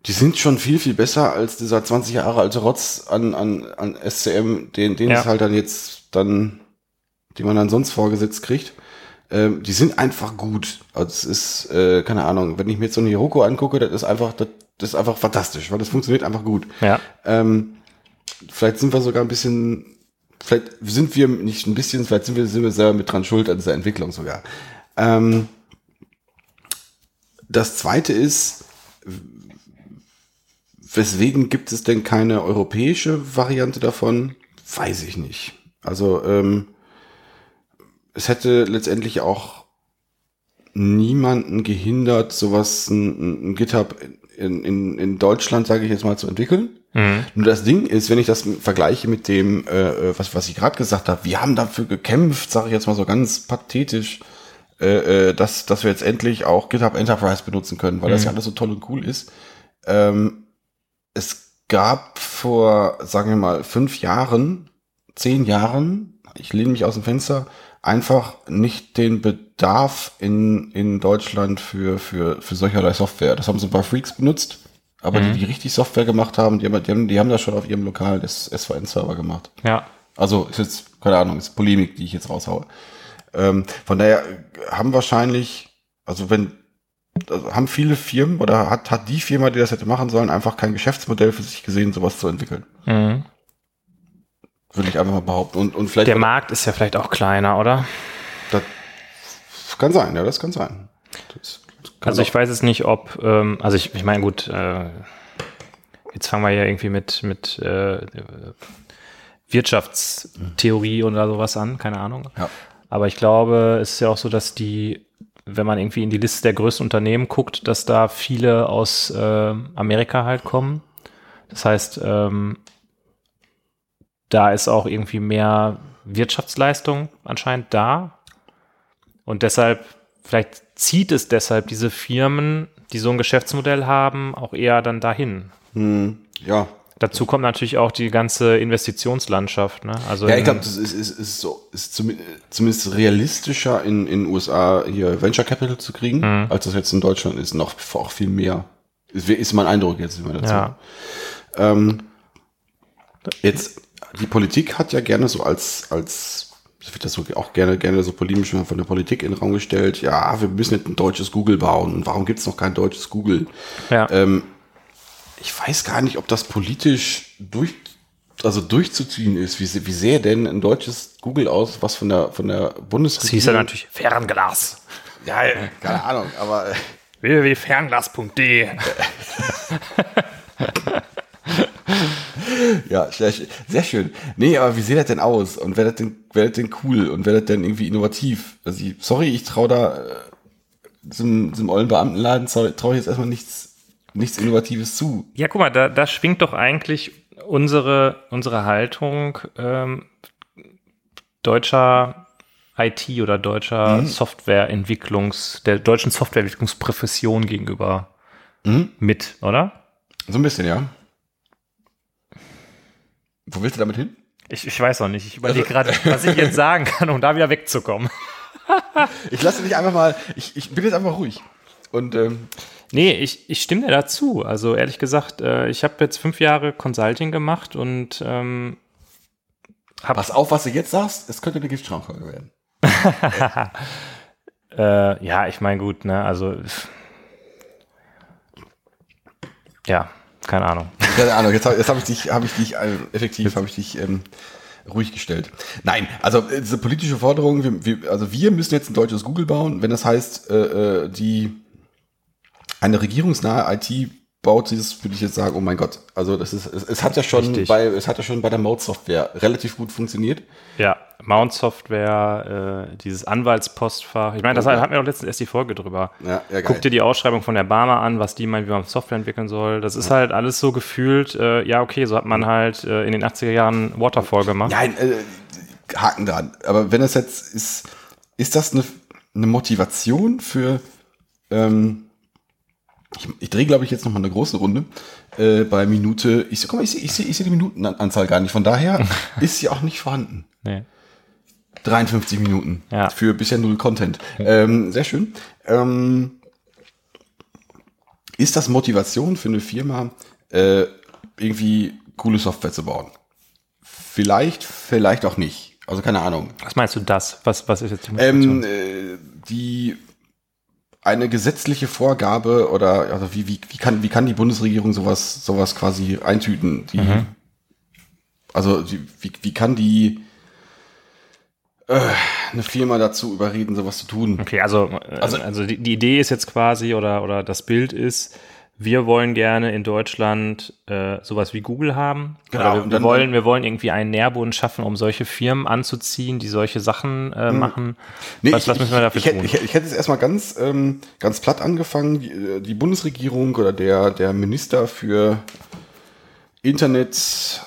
die sind schon viel, viel besser als dieser 20 Jahre alte Rotz an, an, an SCM, den, den Ja. es halt dann jetzt dann, die man dann sonst vorgesetzt kriegt. Ähm, die sind einfach gut. Also es ist, äh, keine Ahnung, wenn ich mir jetzt so eine Hiroko angucke, das ist einfach, das, das ist einfach fantastisch, weil das funktioniert einfach gut. Ja. Ähm, vielleicht sind wir sogar ein bisschen, vielleicht sind wir nicht ein bisschen, vielleicht sind wir, sind wir selber mit dran schuld an dieser Entwicklung sogar. Ähm, das zweite ist, weswegen gibt es denn keine europäische Variante davon? Weiß ich nicht. Also, ähm, es hätte letztendlich auch niemanden gehindert, sowas, ein, ein GitHub in, in, in Deutschland, sage ich jetzt mal, zu entwickeln. Mhm. Nur das Ding ist, wenn ich das vergleiche mit dem, äh, was, was ich gerade gesagt habe, wir haben dafür gekämpft, sage ich jetzt mal so ganz pathetisch, äh, äh, dass, dass wir jetzt endlich auch GitHub Enterprise benutzen können, weil das ja alles so toll und cool ist. Ähm, es gab vor, sagen wir mal, fünf Jahren, zehn Jahren, ich lehne mich aus dem Fenster, einfach nicht den Bedarf in, in Deutschland für, für, für solcherlei Software. Das haben so ein paar Freaks benutzt, aber die, die richtig Software gemacht haben, die haben, die haben, die haben das schon auf ihrem lokalen SVN-Server gemacht. Ja. Also ist jetzt, keine Ahnung, ist Polemik, die ich jetzt raushaue. Ähm, von daher haben wahrscheinlich, also wenn, also haben viele Firmen oder hat, hat die Firma, die das hätte machen sollen, einfach kein Geschäftsmodell für sich gesehen, sowas zu entwickeln. Mhm. Würde ich einfach mal behaupten. Und, und vielleicht, Der Markt ist ja vielleicht auch kleiner, oder? das kann sein, ja, das kann sein. Das kann Also ich weiß es nicht, ob, ähm, also ich, ich meine, gut, äh, jetzt fangen wir ja irgendwie mit, mit äh, Wirtschaftstheorie oder sowas an, keine Ahnung. Ja. Aber ich glaube, es ist ja auch so, dass die, wenn man irgendwie in die Liste der größten Unternehmen guckt, dass da viele aus äh, Amerika halt kommen. Das heißt, ähm, da ist auch irgendwie mehr Wirtschaftsleistung anscheinend da. Und deshalb, vielleicht zieht es deshalb diese Firmen, die so ein Geschäftsmodell haben, auch eher dann dahin. Hm, ja. Dazu kommt natürlich auch die ganze Investitionslandschaft. Ne? Also Ja, ich glaube, das ist, ist, ist so, ist zumi- zumindest realistischer in in USA hier Venture Capital zu kriegen, Mhm. als das jetzt in Deutschland ist. Noch auch viel mehr. Ist, ist mein Eindruck jetzt immer dazu. ja. Ähm, jetzt, die Politik hat ja gerne so als, als, wird das so auch gerne, gerne so polemisch von der Politik in den Raum gestellt, ja, wir müssen jetzt ein deutsches Google bauen. Und warum gibt es noch kein deutsches Google? ja. Ähm, ich weiß gar nicht, ob das politisch durch, also durchzuziehen ist. Wie, wie sähe denn ein deutsches Google aus, was von der, von der Das Bundesregierung? hieß ja natürlich Fernglas. Ja, keine Ahnung, aber äh, www.fernglas.de. ja, sehr, sehr schön. Nee, aber wie sieht das denn aus? Und wäre das denn, wäre das denn cool? Und wäre das denn irgendwie innovativ? Also, ich, sorry, ich traue da äh, diesem, diesem ollen Beamtenladen traue trau ich jetzt erstmal nichts, nichts Innovatives zu. Ja, guck mal, da, da schwingt doch eigentlich unsere, unsere Haltung ähm, deutscher IT oder deutscher Softwareentwicklungs, der deutschen Softwareentwicklungsprofession gegenüber mit, oder? So ein bisschen, ja. Wo willst du damit hin? Ich, ich weiß auch nicht. Ich überlege gerade, was ich jetzt sagen kann, um da wieder wegzukommen. Ich lasse dich einfach mal, ich, ich bin jetzt einfach ruhig. Und ähm, Nee, ich, ich stimme dir dazu. Also ehrlich gesagt, äh, ich habe jetzt fünf Jahre Consulting gemacht und ähm, pass auf, was du jetzt sagst, es könnte eine Giftschrankfolge werden. Äh, ja, ich meine, gut, ne, also ja, keine Ahnung. Keine Ahnung, jetzt, hab- habe ich dich, habe ich dich, äh, effektiv habe ich dich ähm, ruhig gestellt. Nein, also äh, diese politische Forderung, wir, wir, also wir müssen jetzt ein deutsches Google bauen, wenn das heißt, äh, äh, die eine regierungsnahe IT baut dieses, würde ich jetzt sagen, oh mein Gott. Also das ist, es, es hat ja schon Richtig. bei, es hat ja schon bei der Mode-Software relativ gut funktioniert. Ja, Mount Software, äh, dieses Anwaltspostfach. Ich meine, das hatten wir doch letztens erst die Folge drüber. Ja, ja. Guck dir die Ausschreibung von der Barmer an, was die meint, wie man Software entwickeln soll. Das ist halt alles so gefühlt, äh, ja, okay, so hat man halt äh, in den 80er Jahren Waterfall gemacht. Nein, äh, Haken dran. Aber wenn es jetzt ist, ist das eine, eine Motivation für, ähm, ich, ich drehe, glaube ich, jetzt noch mal eine große Runde äh, bei Minute, ich, guck mal, ich sehe ich seh, ich seh die Minutenanzahl gar nicht. Von daher ist sie auch nicht vorhanden. Nee. 53 Minuten Ja. für bisher null Content. Ähm, sehr schön. Ähm, ist das Motivation für eine Firma, äh, irgendwie coole Software zu bauen? Vielleicht, vielleicht auch nicht. Also keine Ahnung. Was meinst du das? Was, was ist jetzt die Motivation? Ähm, äh, die eine gesetzliche Vorgabe oder also wie, wie, wie, kann, wie kann die Bundesregierung sowas, sowas quasi eintüten? Die, Also die, wie, wie kann die äh, eine Firma dazu überreden, sowas zu tun? Okay, also, äh, Also- also, die, die Idee ist jetzt quasi oder, oder das Bild ist, wir wollen gerne in Deutschland äh, sowas wie Google haben. Genau, wir, wir, wollen, wir wollen irgendwie einen Nährboden schaffen, um solche Firmen anzuziehen, die solche Sachen äh, machen. Hm. Nee, was, ich, was müssen wir dafür ich, tun? hätte- Ich, ich hätte es erstmal ganz, ähm, ganz platt angefangen. Die, äh, die Bundesregierung oder der, der Minister für Internet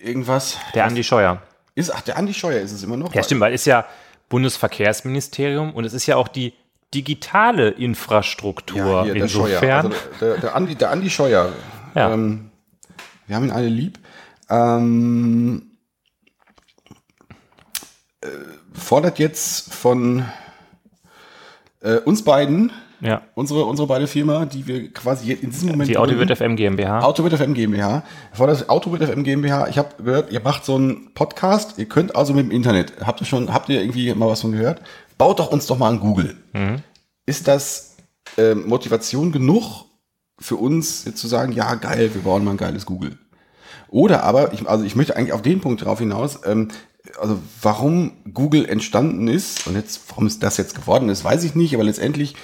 äh, irgendwas. Der Andi Scheuer. Ist, ach, der Andi Scheuer ist es immer noch. Ja, stimmt, weil es ist ja Bundesverkehrsministerium und es ist ja auch die digitale Infrastruktur. Ja, hier, der. Insofern. Also der, der, Andi, der Andi Scheuer. Ja. Ähm, wir haben ihn alle lieb. Ähm, äh, fordert jetzt von äh, uns beiden, ja. unsere, unsere beide Firma, die wir quasi in diesem Moment Die gründen, FM GmbH. Autowit FM GmbH. Fordert Autowit FM GmbH. Ich habe gehört, ihr macht so einen Podcast. Ihr könnt also mit dem Internet. Habt ihr schon, habt ihr irgendwie mal was von gehört? Baut doch uns doch mal an Google. Ist das äh, Motivation genug für uns jetzt zu sagen, ja geil, wir bauen mal ein geiles Google? Oder aber, ich, also ich möchte eigentlich auf den Punkt drauf hinaus, ähm, also warum Google entstanden ist und jetzt, warum es das jetzt geworden ist, weiß ich nicht, aber letztendlich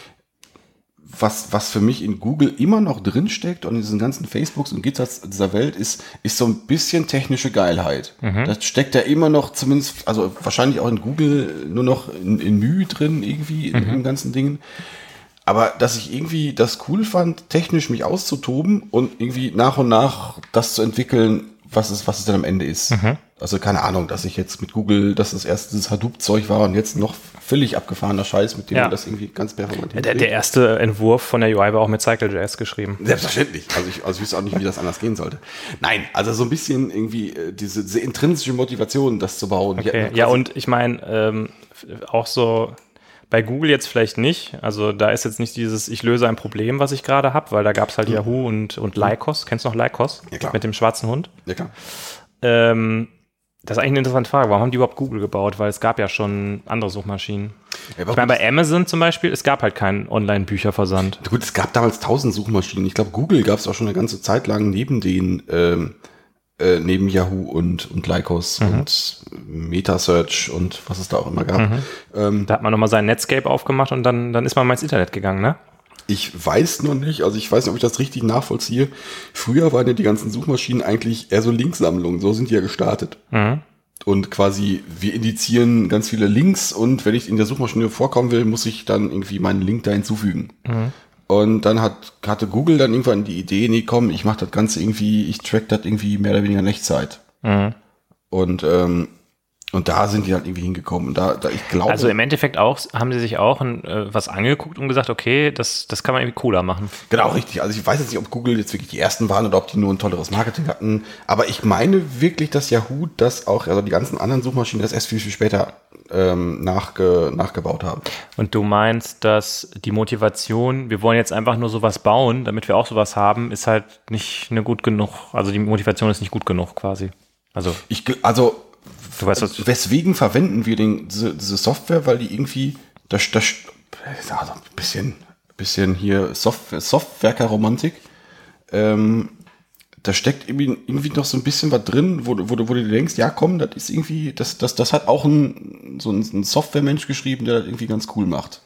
was, was für mich in Google immer noch drinsteckt und in diesen ganzen Facebooks und Gitters dieser Welt ist, ist so ein bisschen technische Geilheit. Das steckt ja immer noch zumindest, also wahrscheinlich auch in Google nur noch in, in Mühe drin irgendwie in den ganzen Dingen. Aber dass ich irgendwie das cool fand, technisch mich auszutoben und irgendwie nach und nach das zu entwickeln, was es, was es dann am Ende ist. Also keine Ahnung, dass ich jetzt mit Google, dass das erste das Hadoop-Zeug war und jetzt noch völlig abgefahrener Scheiß, mit dem Ja. man das irgendwie ganz performant Der, der erste Entwurf von der UI war auch mit Cycle.js geschrieben. Selbstverständlich. Also ich, also ich wüsste auch nicht, wie das anders gehen sollte. Nein, also so ein bisschen irgendwie äh, diese, diese intrinsische Motivation, das zu bauen. Okay. Ja, und ich meine, ähm, auch so bei Google jetzt vielleicht nicht. Also da ist jetzt nicht dieses, ich löse ein Problem, was ich gerade habe, weil da gab es halt Yahoo und, und Lycos. Kennst du noch Lycos? Ja, klar. Mit dem schwarzen Hund. Ja, klar. Ähm, das ist eigentlich eine interessante Frage. Warum haben die überhaupt Google gebaut? Weil es gab ja schon andere Suchmaschinen. Ja, Ich meine, bei Amazon zum Beispiel, es gab halt keinen Online-Bücherversand. Gut, es gab damals tausend Suchmaschinen. Ich glaube, Google gab es auch schon eine ganze Zeit lang neben den, ähm, äh, neben Yahoo und, und Lycos und Metasearch und was es da auch immer gab. Ähm, Da hat man nochmal sein Netscape aufgemacht und dann, dann ist man mal ins Internet gegangen, ne? Ich weiß noch nicht, also ich weiß nicht, ob ich das richtig nachvollziehe. Früher waren ja die ganzen Suchmaschinen eigentlich eher so Linksammlungen, so sind die ja gestartet. Und quasi, wir indizieren ganz viele Links und wenn ich in der Suchmaschine vorkommen will, muss ich dann irgendwie meinen Link da hinzufügen. Und dann hat, hatte Google dann irgendwann die Idee, nee, komm, ich mache das Ganze irgendwie, ich track das irgendwie mehr oder weniger in Echtzeit. Und, ähm, und da sind die halt irgendwie hingekommen. Und da, da ich glaube. Also im Endeffekt auch, haben sie sich auch ein, äh, was angeguckt und gesagt, okay, das, das kann man irgendwie cooler machen. Genau, richtig. Also ich weiß jetzt nicht, ob Google jetzt wirklich die ersten waren oder ob die nur ein tolleres Marketing hatten. Aber ich meine wirklich, dass Yahoo das auch, also die ganzen anderen Suchmaschinen das erst viel, viel später ähm, nachge, nachgebaut haben. Und du meinst, dass die Motivation, wir wollen jetzt einfach nur sowas bauen, damit wir auch sowas haben, ist halt nicht eine gut genug, also die Motivation ist nicht gut genug quasi. Also, Ich, also, du weißt was. weswegen verwenden wir den, diese, diese Software? Weil die irgendwie, das, das, also ein bisschen, bisschen hier Software, Softwerker-Romantik. Ähm, da steckt irgendwie, irgendwie noch so ein bisschen was drin, wo, du- wo, wo du dir denkst, ja komm, das ist irgendwie, das, das, das hat auch ein, so ein, ein Softwaremensch geschrieben, der das irgendwie ganz cool macht.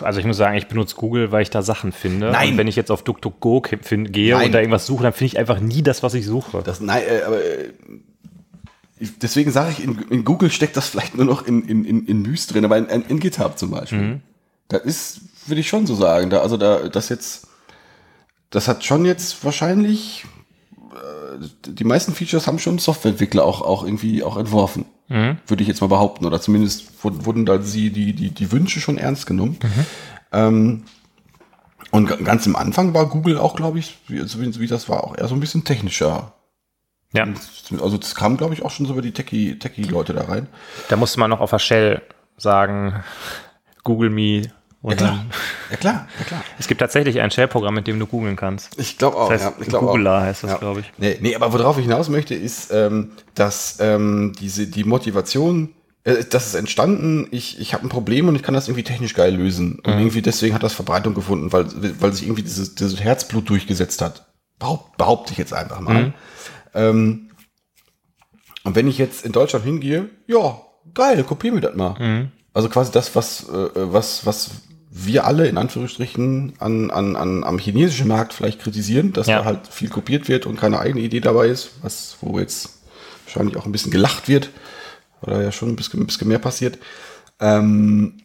Also ich muss sagen, ich benutze Google, weil ich da Sachen finde. Nein. Und wenn ich jetzt auf DuckDuckGo gehe Nein. und da irgendwas suche, dann finde ich einfach nie das, was ich suche. Das, nein, äh, aber äh, deswegen sage ich, in, in Google steckt das vielleicht nur noch in, in, in, in Myst drin, aber in, in GitHub zum Beispiel. Das ist, würde ich schon so sagen. Da, also da, das jetzt, das hat schon jetzt wahrscheinlich, äh, die meisten Features haben schon Softwareentwickler auch, auch irgendwie auch entworfen. Würde ich jetzt mal behaupten. Oder zumindest wurden, wurden da sie die, die, die Wünsche schon ernst genommen. Ähm, und ga- ganz am Anfang war Google auch, glaube ich, wie, so wie, wie das war, auch eher so ein bisschen technischer Ja, also das kam, glaube ich, auch schon so über die Techie- Techie-Leute da rein. da musste man noch auf der Shell sagen, Google me ja, klar. ja klar, ja klar. es gibt tatsächlich ein Shell-Programm, mit dem du googeln kannst. Ich glaube auch, Das heißt, ja. Ich glaub Googler auch. heißt das, ja. glaube ich. Nee, nee, aber worauf ich hinaus möchte, ist, ähm, dass ähm, diese, die Motivation, äh, das ist entstanden, ich, ich habe ein Problem und ich kann das irgendwie technisch geil lösen. Und irgendwie deswegen hat das Verbreitung gefunden, weil, weil sich irgendwie dieses, dieses Herzblut durchgesetzt hat. Behaupt, behaupte ich jetzt einfach mal. Ähm, und wenn ich jetzt in Deutschland hingehe, ja, geil, kopier mir das mal. Also quasi das, was, äh, was, was wir alle in Anführungsstrichen an, an, an, am chinesischen Markt vielleicht kritisieren, dass Ja. da halt viel kopiert wird und keine eigene Idee dabei ist, was, wo jetzt wahrscheinlich auch ein bisschen gelacht wird, oder ja schon ein bisschen, ein bisschen mehr passiert. Ähm,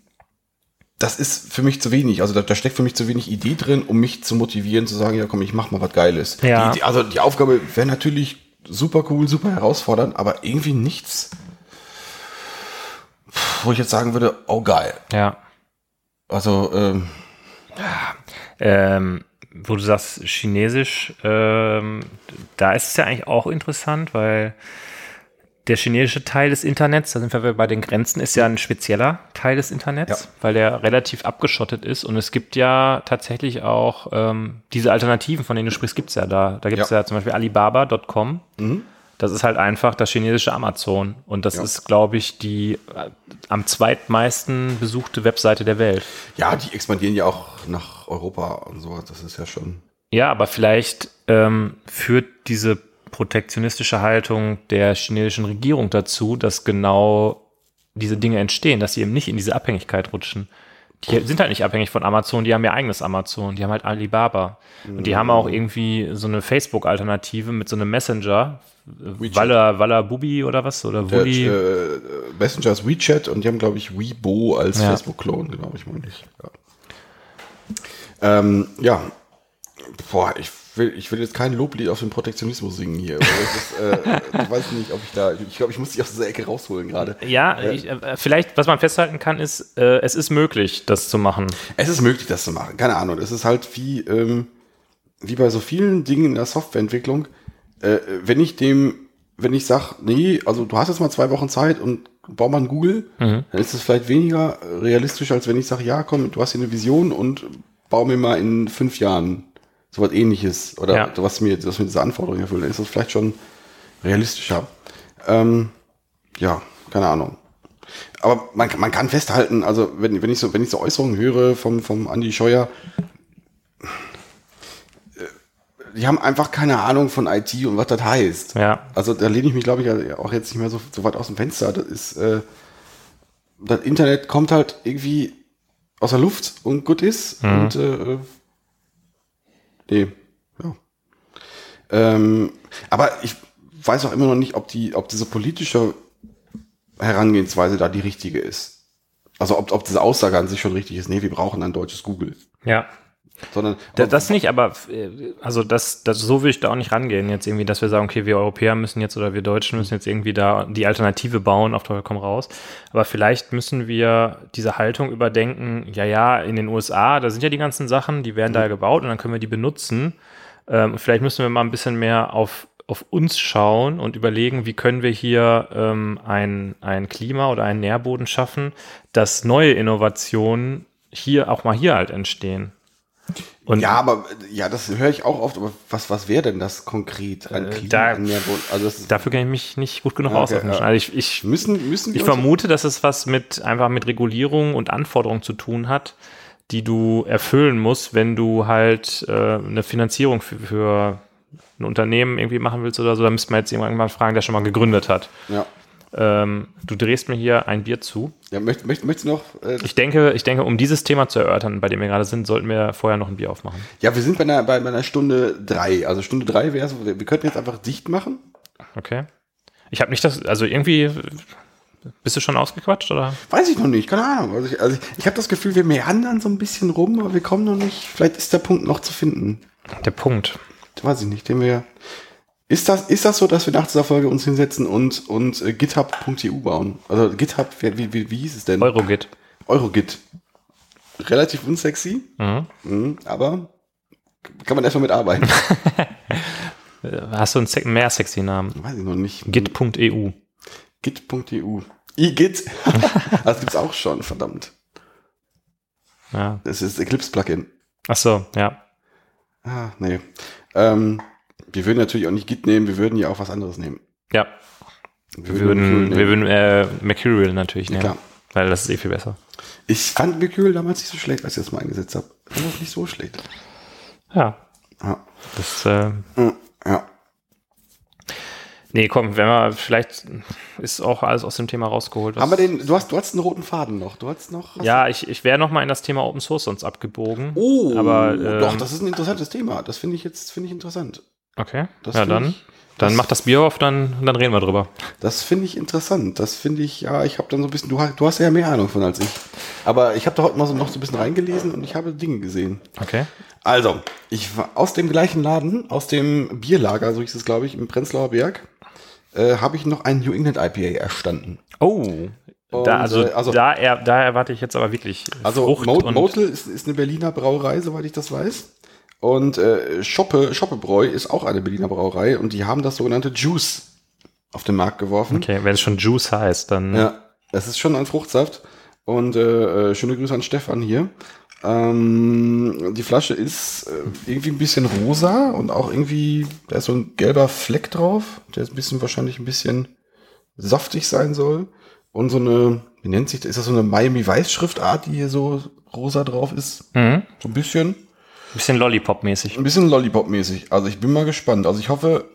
das ist für mich zu wenig. Also da, da steckt für mich zu wenig Idee drin, um mich zu motivieren, zu sagen, ja komm, ich mach mal was Geiles. Ja. Die, die, also die Aufgabe wäre natürlich super cool, super herausfordernd, aber irgendwie nichts, wo ich jetzt sagen würde, oh geil. Ja. Also, ähm, Ähm, wo du sagst Chinesisch, ähm, da ist es ja eigentlich auch interessant, weil der chinesische Teil des Internets, da sind wir bei den Grenzen, ist ja ein spezieller Teil des Internets, Ja. weil der relativ abgeschottet ist. Und es gibt ja tatsächlich auch ähm, diese Alternativen, von denen du sprichst, gibt es ja da. Da gibt es ja. Ja. zum Beispiel Alibaba.com. Das ist halt einfach das chinesische Amazon. Und das Ja. ist, glaube ich, die äh, am zweitmeisten besuchte Webseite der Welt. ja, die expandieren ja auch nach Europa und so. Das ist ja schon. Ja, aber vielleicht ähm, führt diese protektionistische Haltung der chinesischen Regierung dazu, dass genau diese Dinge entstehen, dass sie eben nicht in diese Abhängigkeit rutschen. Die sind halt nicht abhängig von Amazon, die haben ihr eigenes Amazon, die haben halt Alibaba. Und die haben auch irgendwie so eine Facebook-Alternative mit so einem Messenger, Walla, Walla Bubi oder was, oder Der, Wulli. äh, Messenger ist WeChat und die haben, glaube ich, Weibo als Ja. Facebook-Klon, genau, ich meine ich. Ja. Ähm, ja. Boah, ich will, ich will jetzt kein Loblied auf den Protektionismus singen hier. ist, äh, ich weiß nicht, ob ich da, ich glaube, ich muss dich aus dieser Ecke rausholen gerade. Ja, ich, äh, vielleicht, was man festhalten kann, ist, äh, es ist möglich, das zu machen. Es ist möglich, das zu machen. Keine Ahnung. Es ist halt wie, ähm, wie bei so vielen Dingen in der Softwareentwicklung. Äh, wenn ich dem, wenn ich sage, nee, also du hast jetzt mal zwei Wochen Zeit und bau mal ein Google, dann ist es vielleicht weniger äh, realistisch, als wenn ich sage, ja, komm, du hast hier eine Vision und bau mir mal in fünf Jahren sowas ähnliches oder Ja. was mir, was mir diese Anforderungen erfüllt. Dann ist das vielleicht schon realistischer. Ähm, ja, keine Ahnung. Aber man, kann- man kann festhalten, also wenn, wenn ich so, wenn ich so Äußerungen höre vom, vom Andi Scheuer, äh, die haben einfach keine Ahnung von IT und was das heißt. Ja. Also da lehne ich mich, glaube ich, auch jetzt nicht mehr so, so weit aus dem Fenster. Das ist, äh, das Internet kommt halt irgendwie aus der Luft und gut ist. Und äh, nee, ja. Ähm, aber ich weiß auch immer noch nicht, ob die, ob diese politische Herangehensweise da die richtige ist. Also ob, ob diese Aussage an sich schon richtig ist, nee, wir brauchen ein deutsches Google. Ja. Sondern Da- Das nicht, aber äh, also das, das so würde ich da auch nicht rangehen, jetzt irgendwie, dass wir sagen, okay, wir Europäer müssen jetzt oder wir Deutschen müssen jetzt irgendwie da die Alternative bauen, auf Teufel komm raus. Aber vielleicht müssen wir diese Haltung überdenken, ja, ja, in den USA, da sind ja die ganzen Sachen, die werden da gebaut und dann können wir die benutzen. Ähm, und vielleicht müssen wir mal ein bisschen mehr auf, auf uns schauen und überlegen, wie können wir hier ähm, ein, ein Klima oder einen Nährboden schaffen, dass neue Innovationen hier auch mal hier halt entstehen. Und ja, aber äh, ja, das höre ich auch oft, aber was, was wäre denn das konkret an Äh, Klima, da- an? Also Dafür kenne ich mich nicht gut genug aus. okay, den ja. Also ich, ich, müssen, müssen ich vermute, dass es was mit einfach mit Regulierung und Anforderungen zu tun hat, die du erfüllen musst, wenn du halt äh, eine Finanzierung für, für ein Unternehmen irgendwie machen willst oder so. Da müsste man jetzt irgendwann fragen, der schon mal gegründet hat. Ja. Ähm, du drehst mir hier ein Bier zu. Ja, möcht, möcht, möchtest du noch? Äh, Ich denke, ich denke, um dieses Thema zu erörtern, bei dem wir gerade sind, sollten wir vorher noch ein Bier aufmachen. ja, wir sind bei einer, bei, einer Stunde drei. Also Stunde drei wäre so, wir, wir könnten jetzt einfach dicht machen. Okay. Ich habe nicht das, also irgendwie, bist du schon ausgequatscht oder? Weiß ich noch nicht, keine Ahnung. Also ich, also ich, ich habe das Gefühl, wir meandern so ein bisschen rum, aber wir kommen noch nicht. Vielleicht ist der Punkt noch zu finden. Der Punkt. Weiß ich nicht, den wir. Ist das, ist das so, dass wir nach dieser Folge uns hinsetzen und, und äh, github.eu bauen? Also GitHub, wie, wie, wie hieß es denn? Eurogit. Eurogit. Relativ unsexy, Mhm. mhm, aber kann man erstmal mitarbeiten. Hast du einen mehr sexy Namen? Weiß ich noch nicht. Git.eu. Git.eu. iGit. das gibt's auch schon, verdammt. Ja. Das ist Eclipse-Plugin. Ach so, ja. Ah, nee. Ähm, wir würden natürlich auch nicht Git nehmen, wir würden ja auch was anderes nehmen. Ja, Wir würden, Mercurial wir würden äh, Mercurial natürlich nehmen. Klar. Weil das ist eh viel besser. Ich fand Mercurial damals nicht so schlecht, als ich das mal eingesetzt habe. Fand das nicht so schlecht. Ja, Ja. das, äh, Ja. nee, komm, wenn wir, vielleicht ist auch alles aus dem Thema rausgeholt. wir den, du hast, du hast einen roten Faden noch. Du hast noch. Hast ja, ich, ich wäre noch mal in das Thema Open Source sonst abgebogen. Oh, aber, ähm, doch, das ist ein interessantes Thema. Das finde ich jetzt, finde ich interessant. Okay, Das ja dann, ich- dann das- mach das Bier auf, dann, dann reden wir drüber. Das finde ich interessant. Das finde ich, ja, ich habe dann so ein bisschen, du, hast- du hast ja mehr Ahnung von als ich. Aber ich habe da heute mal so noch so ein bisschen reingelesen und ich habe Dinge gesehen. Okay. Also, ich war aus dem gleichen Laden, aus dem Bierlager, so hieß es, glaube ich, im Prenzlauer Berg, äh, habe ich noch ein New England IPA erstanden. Oh, Und, da, also, äh, also- da, er, da erwarte ich jetzt aber wirklich Also Frucht Motel ist, ist eine Berliner Brauerei, soweit ich das weiß. Und äh, Schoppe, Schoppebräu ist auch eine Berliner Brauerei und die haben das sogenannte Juice auf den Markt geworfen. Okay, wenn es schon Juice heißt, dann Ja, es ist schon ein Fruchtsaft. Und äh, äh, schöne Grüße an Stefan hier. Ähm, die Flasche ist äh, irgendwie ein bisschen rosa und auch irgendwie, da ist so ein gelber Fleck drauf, der ist ein bisschen wahrscheinlich ein bisschen saftig sein soll. Und so eine, wie nennt sich das? Ist das so eine Miami Weiß Schriftart, die hier so rosa drauf ist? Mhm. So ein bisschen. Bisschen Lollipop-mäßig. Ein bisschen Lollipop-mäßig. Also ich bin mal gespannt. Also ich hoffe,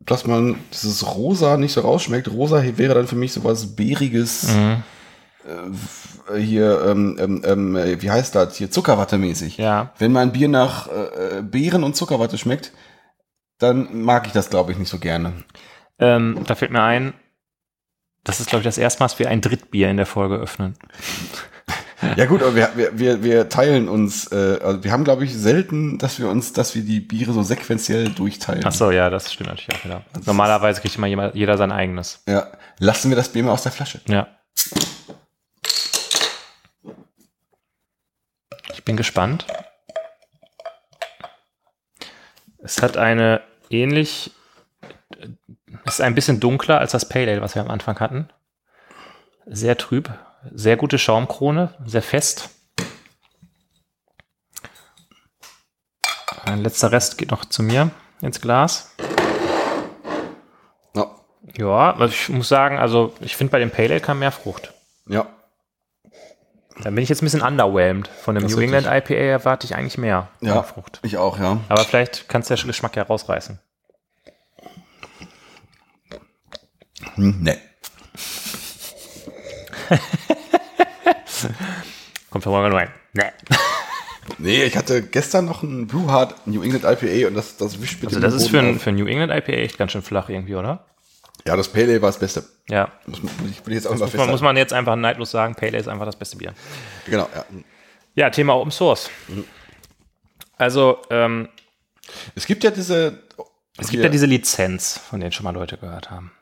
dass man dieses Rosa nicht so rausschmeckt. Rosa wäre dann für mich sowas Beeriges. Mhm. Äh, hier, ähm, ähm, ähm, äh, wie heißt das? Hier Zuckerwatte-mäßig. Ja. Wenn mein Bier nach äh, äh, Beeren und Zuckerwatte schmeckt, dann mag ich das, glaube ich, nicht so gerne. Ähm, da fällt mir ein, das ist, glaube ich, das erste Mal, dass wir ein Drittbier in der Folge öffnen. Ja gut, aber wir, wir, wir, teilen uns, äh, also wir haben, glaube ich, selten, dass wir uns, dass wir die Biere so sequenziell durchteilen. Ach so, ja, das stimmt natürlich auch wieder. Normalerweise kriegt immer jeder, jeder sein eigenes. Ja, lassen wir das Bier mal aus der Flasche. Ja. Ich bin gespannt. Es hat eine ähnlich, es ist ein bisschen dunkler als das Pale Ale, was wir am Anfang hatten. Sehr trüb, sehr gute Schaumkrone, sehr fest. Ein letzter Rest geht noch zu mir ins Glas. Ja. Ja, also ich muss sagen, also ich finde bei dem Pale Ale kam mehr Frucht. Ja. Da bin ich jetzt ein bisschen underwhelmed. Von dem Das New England IPA erwarte ich eigentlich mehr Ja. Frucht. Ich auch, ja. Aber vielleicht kannst du den Geschmack ja rausreißen. Hm, nee. Kommt von morgen rein. Nee. Nee, ich hatte gestern noch ein Blue Heart New England IPA und das, das wischt mit Also das ist für ein, für New England IPA echt ganz schön flach irgendwie, oder? Ja, das Pale Ale war das Beste. Ja. Muss, muss ich, will jetzt auch mal Muss man, muss man jetzt einfach neidlos sagen, Pale Ale ist einfach das beste Bier. Genau, ja. Ja, Thema Open Source. Also, ähm, Es gibt ja diese. es gibt ja diese Lizenz, von denen schon mal Leute gehört haben.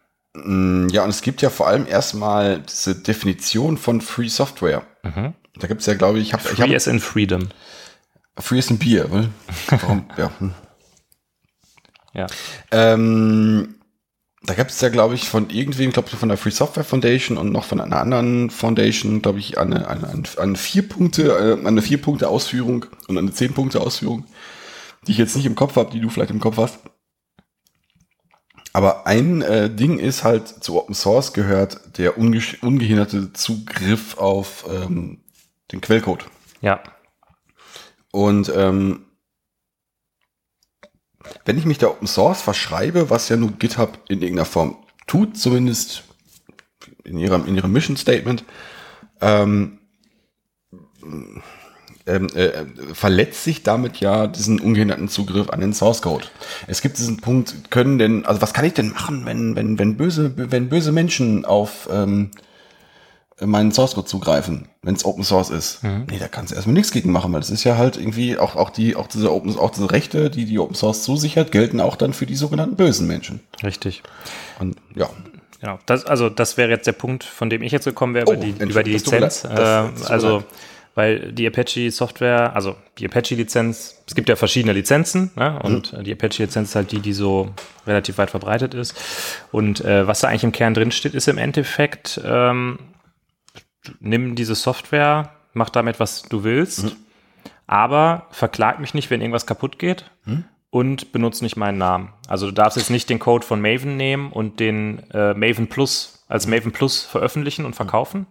Ja, und es gibt ja vor allem erstmal diese Definition von Free Software. Da gibt es ja, glaube ich, ich habe ich Mhm. Free hab, as in Freedom. Free ist ein Bier. weil- Warum? ja. hm. Ja. Ähm, da gibt es ja, glaube ich, von irgendwem, glaube ich, von der Free Software Foundation und noch von einer anderen Foundation, glaube ich, eine, eine, eine, eine vier Punkte, äh, eine vier Punkte Ausführung und eine zehn Punkte Ausführung, die ich jetzt nicht im Kopf habe, die du vielleicht im Kopf hast. Aber ein äh, Ding ist halt, zu Open Source gehört der unge ungehinderte Zugriff auf ähm, den Quellcode. Ja. Und ähm, wenn ich mich der Open Source verschreibe, was ja nur GitHub in irgendeiner Form tut, zumindest in ihrem, in ihrem Mission Statement, ähm, ähm, äh, verletzt sich damit ja diesen ungehinderten Zugriff an den Source Code. Es gibt diesen Punkt, können denn, also was kann ich denn machen, wenn, wenn, wenn böse, wenn böse Menschen auf ähm, meinen Source Code zugreifen, wenn es Open Source ist. Nee, da kannst du erstmal nichts gegen machen, weil das ist ja halt irgendwie auch, auch die, auch diese Open, auch diese Rechte, die die Open Source zusichert, gelten auch dann für die sogenannten bösen Menschen. Richtig. Und ja, Genau. Das, also das wäre jetzt der Punkt, von dem ich jetzt gekommen wäre, über, Oh, die, über die tut mir Lizenz. äh, also. Weil die Apache Software, also die Apache Lizenz, es gibt ja verschiedene Lizenzen, ne? und Mhm. die Apache Lizenz ist halt die, die so relativ weit verbreitet ist. Und äh, was da eigentlich im Kern drin steht, ist im Endeffekt, ähm, nimm diese Software, mach damit, was du willst, aber verklag mich nicht, wenn irgendwas kaputt geht und benutze nicht meinen Namen. Also du darfst jetzt nicht den Code von Maven nehmen und den äh, Maven Plus als Maven Plus veröffentlichen und verkaufen.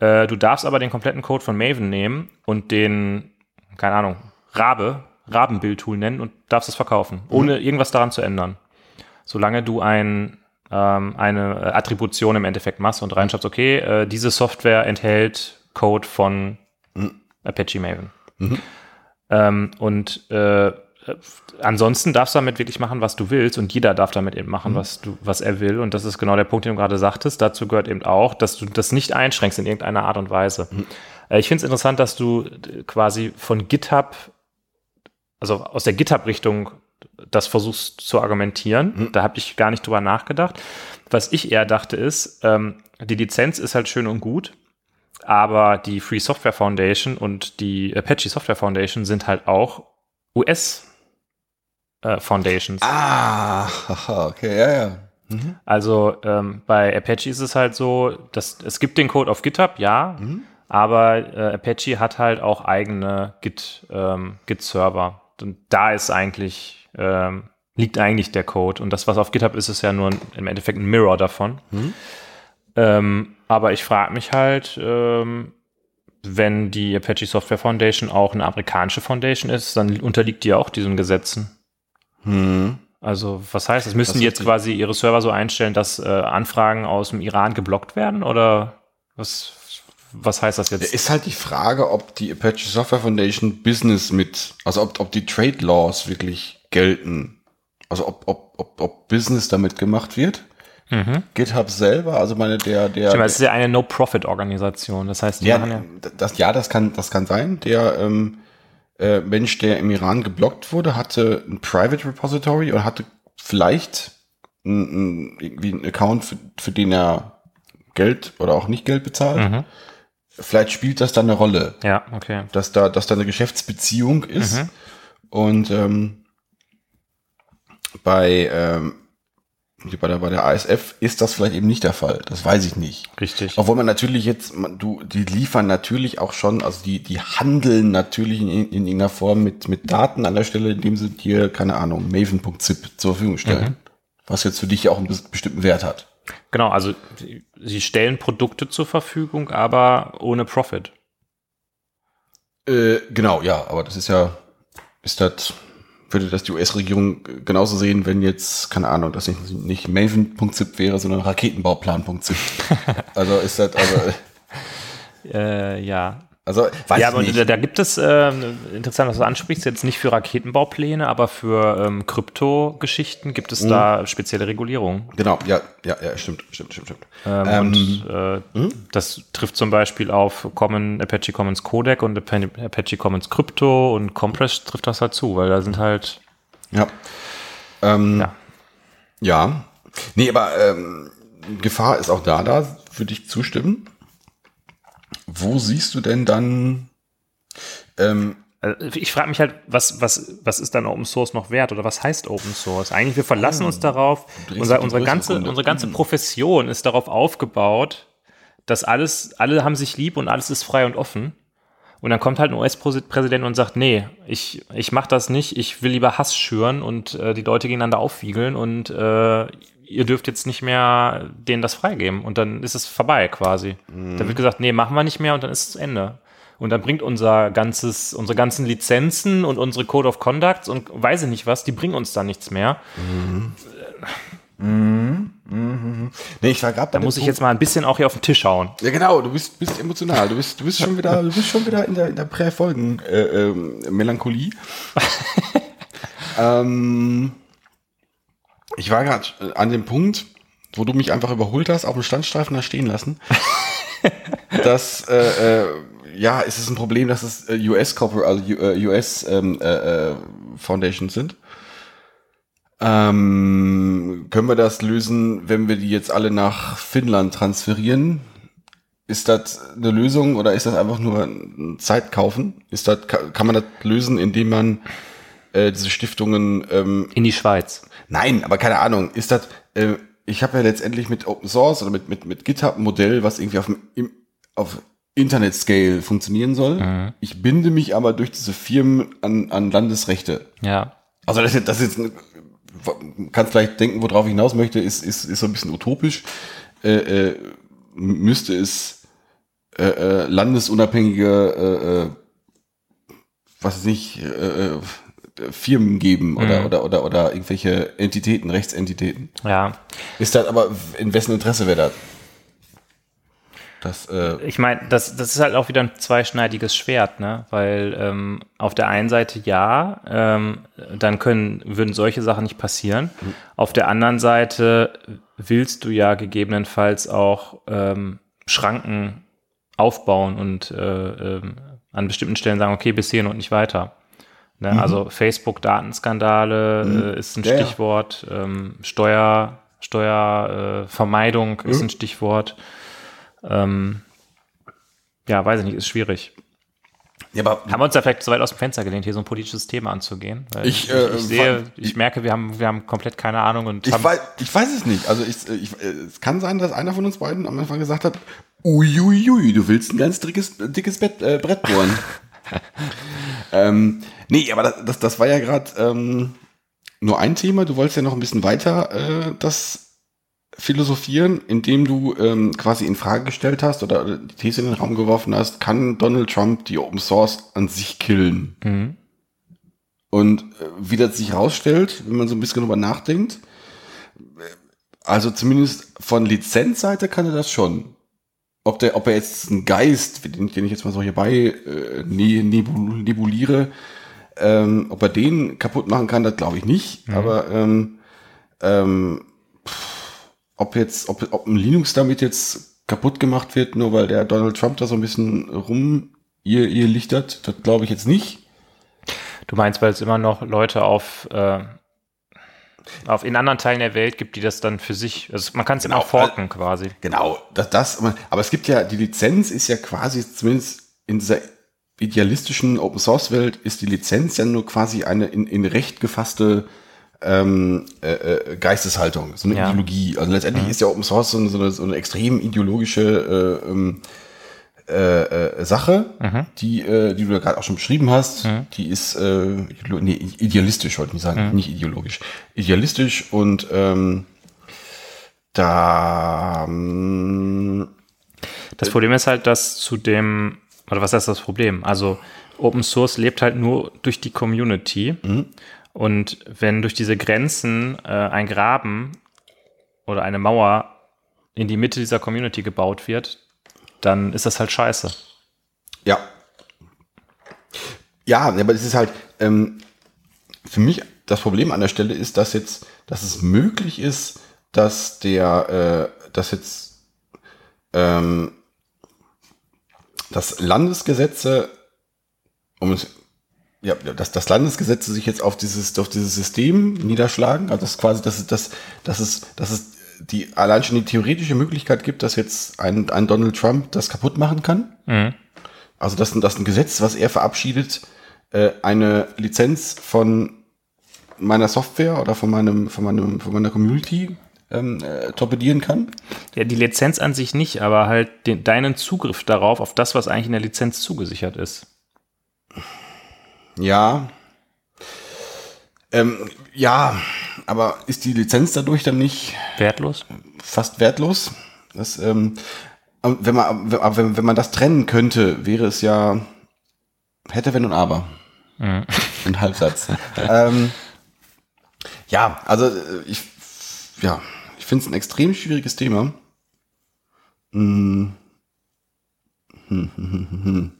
Äh, du darfst aber den kompletten Code von Maven nehmen und den, keine Ahnung, Rabe, Rabenbild-Tool nennen und darfst es verkaufen, ohne irgendwas daran zu ändern. Solange du ein, ähm, eine Attribution im Endeffekt machst und reinschreibst, okay, äh, diese Software enthält Code von Apache Maven. Ähm, und äh, ansonsten darfst du damit wirklich machen, was du willst und jeder darf damit eben machen, was du, was er will. Und das ist genau der Punkt, den du gerade sagtest. Dazu gehört eben auch, dass du das nicht einschränkst in irgendeiner Art und Weise. Äh, Ich finde es interessant, dass du äh, quasi von GitHub, also aus der GitHub-Richtung das versuchst zu argumentieren. Da habe ich gar nicht drüber nachgedacht. Was ich eher dachte ist, ähm, die Lizenz ist halt schön und gut, aber die Free Software Foundation und die Apache Software Foundation sind halt auch US äh, Foundations. Ah, okay, ja, ja. Also ähm, bei Apache ist es halt so, dass es gibt den Code auf GitHub, ja, aber äh, Apache hat halt auch eigene Git, ähm, Git-Server. Und da ist eigentlich, ähm, liegt eigentlich der Code. Und das, was auf GitHub ist, ist ja nur ein, im Endeffekt ein Mirror davon. Ähm, aber ich frage mich halt, ähm, wenn die Apache Software Foundation auch eine amerikanische Foundation ist, dann unterliegt die auch diesen Gesetzen. Hm. Also, was heißt das? Müssen Das die jetzt quasi ihre Server so einstellen, dass äh, Anfragen aus dem Iran geblockt werden? Oder was, was heißt das jetzt? Ist halt die Frage, ob die Apache Software Foundation Business mit, also ob, ob die Trade Laws wirklich gelten. Also ob, ob, ob, ob Business damit gemacht wird. GitHub selber, also meine, der, der. Ich meine, es ist ja eine No-Profit-Organisation. Das heißt, die ja, ja. das, ja, das kann, das kann sein. Der ähm, äh, Mensch, der im Iran geblockt wurde, hatte ein Private Repository und hatte vielleicht ein, ein, irgendwie einen Account, für, für den er Geld oder auch nicht Geld bezahlt. Mhm. Vielleicht spielt das dann eine Rolle, Ja, okay. dass da, dass da eine Geschäftsbeziehung ist. Und ähm, bei, ähm, bei der, bei der ASF ist das vielleicht eben nicht der Fall. Das weiß ich nicht. Richtig. Obwohl man natürlich jetzt, man, du, die liefern natürlich auch schon, also die, die handeln natürlich in, in irgendeiner Form mit, mit Daten an der Stelle, indem sie dir, keine Ahnung, maven.zip zur Verfügung stellen. Was jetzt für dich ja auch einen bes- bestimmten Wert hat. Genau, also sie- sie stellen Produkte zur Verfügung, aber ohne Profit. Äh, genau, ja, aber das ist ja, ist das, würde das die US-Regierung genauso sehen, wenn jetzt, keine Ahnung, das nicht, nicht maven.zip wäre, sondern raketenbauplan.zip. also ist das, also, Äh, ja. Also weiß ja, aber nicht. da, da gibt es, ähm, interessant, was du ansprichst, jetzt nicht für Raketenbaupläne, aber für ähm, Krypto-Geschichten gibt Mhm. es da spezielle Regulierungen. Genau, ja, ja, ja, stimmt, stimmt, stimmt, stimmt. Ähm, Ähm, und äh, das trifft zum Beispiel auf Common, Apache Commons Codec und Apache Commons Crypto und Compress trifft das halt zu, weil da sind halt, Ja. Ähm, Ja. ja. Nee, aber ähm, Gefahr ist auch da, da würde ich zustimmen. Wo siehst du denn dann ähm, also ich frage mich halt, was, was, was ist dann Open Source noch wert oder was heißt Open Source? Eigentlich, wir verlassen uns darauf, unser, unsere, ganze, Runde. unsere ganze Profession ist darauf aufgebaut, dass alles, alle haben sich lieb und alles ist frei und offen. Und dann kommt halt ein US-Präsident und sagt, nee, ich, ich mach das nicht, ich will lieber Hass schüren und äh, die Leute gegeneinander aufwiegeln und äh, ihr dürft jetzt nicht mehr denen das freigeben. Und dann ist es vorbei quasi. Dann wird gesagt, nee, machen wir nicht mehr und dann ist es zu Ende. Und dann bringt unser ganzes, unsere ganzen Lizenzen und unsere Code of Conducts und weiß ich nicht was, die bringen uns da nichts mehr. Nee, ich war gerade Da muss ich jetzt mal ein bisschen auch hier auf den Tisch hauen. Ja, genau, du bist, bist emotional. Du bist, du bist schon wieder, du bist schon wieder in der, in der Prä-Folgen äh, ähm, Melancholie. ähm, ich war gerade an dem Punkt, wo du mich einfach überholt hast, auf dem Standstreifen da stehen lassen. dass äh, äh, ja, es ist ein Problem, dass es äh, US Corpor also U- äh, US ähm, äh, äh, Foundations sind. Ähm, können wir das lösen, wenn wir die jetzt alle nach Finnland transferieren? Ist das eine Lösung oder ist das einfach nur ein Zeit kaufen? Ist das, kann, kann man das lösen, indem man äh, diese Stiftungen ähm, In die Schweiz. Nein, aber keine Ahnung. Ist das, äh, ich habe ja letztendlich mit Open Source oder mit, mit, mit GitHub ein Modell, was irgendwie auf, dem, im, auf Internet-Scale funktionieren soll. Ich binde mich aber durch diese Firmen an, an Landesrechte. Ja. Also das, ist- das ist jetzt, kann vielleicht denken, worauf ich hinaus möchte, ist, ist, ist so ein bisschen utopisch. Äh, äh, müsste es äh, äh, landesunabhängige, äh, äh, was weiß ich, äh, äh, Firmen geben oder, Mhm. oder, oder, oder irgendwelche Entitäten, Rechtsentitäten. Ja. Ist das aber, in wessen Interesse wäre das? Das, äh, Ich meine, das, das ist halt auch wieder ein zweischneidiges Schwert, ne? Weil ähm, auf der einen Seite ja, ähm, dann können, würden solche Sachen nicht passieren. Auf der anderen Seite willst du ja gegebenenfalls auch ähm, Schranken aufbauen und äh, ähm, an bestimmten Stellen sagen, okay, bis hierhin und nicht weiter. Ne? Also Facebook-Datenskandale äh, ist ein Ja. Stichwort, ähm, Steuer, Steuervermeidung äh, Vermeidung ist ein Stichwort. Ähm, ja, weiß ich nicht, ist schwierig. ja, Haben wir uns da vielleicht zu weit aus dem Fenster gelehnt, hier so ein politisches Thema anzugehen? Weil Ich, äh, ich sehe, ich merke, wir haben, wir haben komplett keine Ahnung und Ich weiß, ich weiß es nicht. Also ich, ich, es kann sein, dass einer von uns beiden am Anfang gesagt hat, uiuiui, du willst ein ganz dickes, dickes Bett, äh, Brett bohren. ähm, nee, aber das, das, das war ja gerade ähm, nur ein Thema. Du wolltest ja noch ein bisschen weiter äh, das philosophieren, indem du ähm, quasi in Frage gestellt hast oder die These in den Raum geworfen hast, kann Donald Trump die Open Source an sich killen? Mhm. Und äh, wie das sich herausstellt, wenn man so ein bisschen drüber nachdenkt, äh, also zumindest von Lizenzseite kann er das schon. Ob, der, ob er jetzt einen Geist, den, den ich jetzt mal so hierbei äh, ne, nebul, nebuliere, ähm, ob er den kaputt machen kann, das glaube ich nicht. Aber ähm, ähm, ob jetzt, ob, ob ein Linux damit jetzt kaputt gemacht wird, nur weil der Donald Trump da so ein bisschen rum ihr, ihr lichtert, das glaube ich jetzt nicht. du meinst, weil es immer noch Leute auf, äh, auf in anderen Teilen der Welt gibt, die das dann für sich, also man kann es Genau, immer forken quasi. Genau, das, das, aber es gibt ja, die Lizenz ist ja quasi, zumindest in dieser idealistischen Open Source Welt, ist die Lizenz ja nur quasi eine in, in Recht gefasste ähm, äh, äh, Geisteshaltung, so eine Ja. Ideologie. Also letztendlich ist ja Open Source so eine, so eine, so eine extrem ideologische äh, ähm, äh, äh, Sache, die, äh, die du ja gerade auch schon beschrieben hast. Die ist äh, nee, idealistisch, wollte ich sagen, nicht ideologisch. Idealistisch und ähm, da ähm, Das Problem ist halt, dass zu dem, oder was heißt das Problem? Also Open Source lebt halt nur durch die Community. Und wenn durch diese Grenzen äh, ein Graben oder eine Mauer in die Mitte dieser Community gebaut wird, dann ist das halt scheiße. Ja. Ja, aber es ist halt, ähm, für mich das Problem an der Stelle ist, dass jetzt, dass es möglich ist, dass der, äh, dass jetzt, ähm, dass Landesgesetze, um es, ja, dass, dass Landesgesetze sich jetzt auf dieses, auf dieses System niederschlagen, also dass quasi, dass dass, dass es, dass es die, allein schon die theoretische Möglichkeit gibt, dass jetzt ein, ein Donald Trump das kaputt machen kann. Also dass, dass ein Gesetz, was er verabschiedet, äh, eine Lizenz von meiner Software oder von meinem, von meinem, von meiner Community ähm, äh, torpedieren kann. Ja, die Lizenz an sich nicht, aber halt den, deinen Zugriff darauf, auf das, was eigentlich in der Lizenz zugesichert ist. Ja. Ähm, ja, aber ist die Lizenz dadurch dann nicht Wertlos? fast wertlos? Das, ähm, wenn man, aber wenn, wenn man das trennen könnte, wäre es ja hätte, wenn und aber. Ein Halbsatz. ähm, ja, also äh, ich, ja, ich finde es ein extrem schwieriges Thema. Mm. Hm, hm, hm, hm, hm.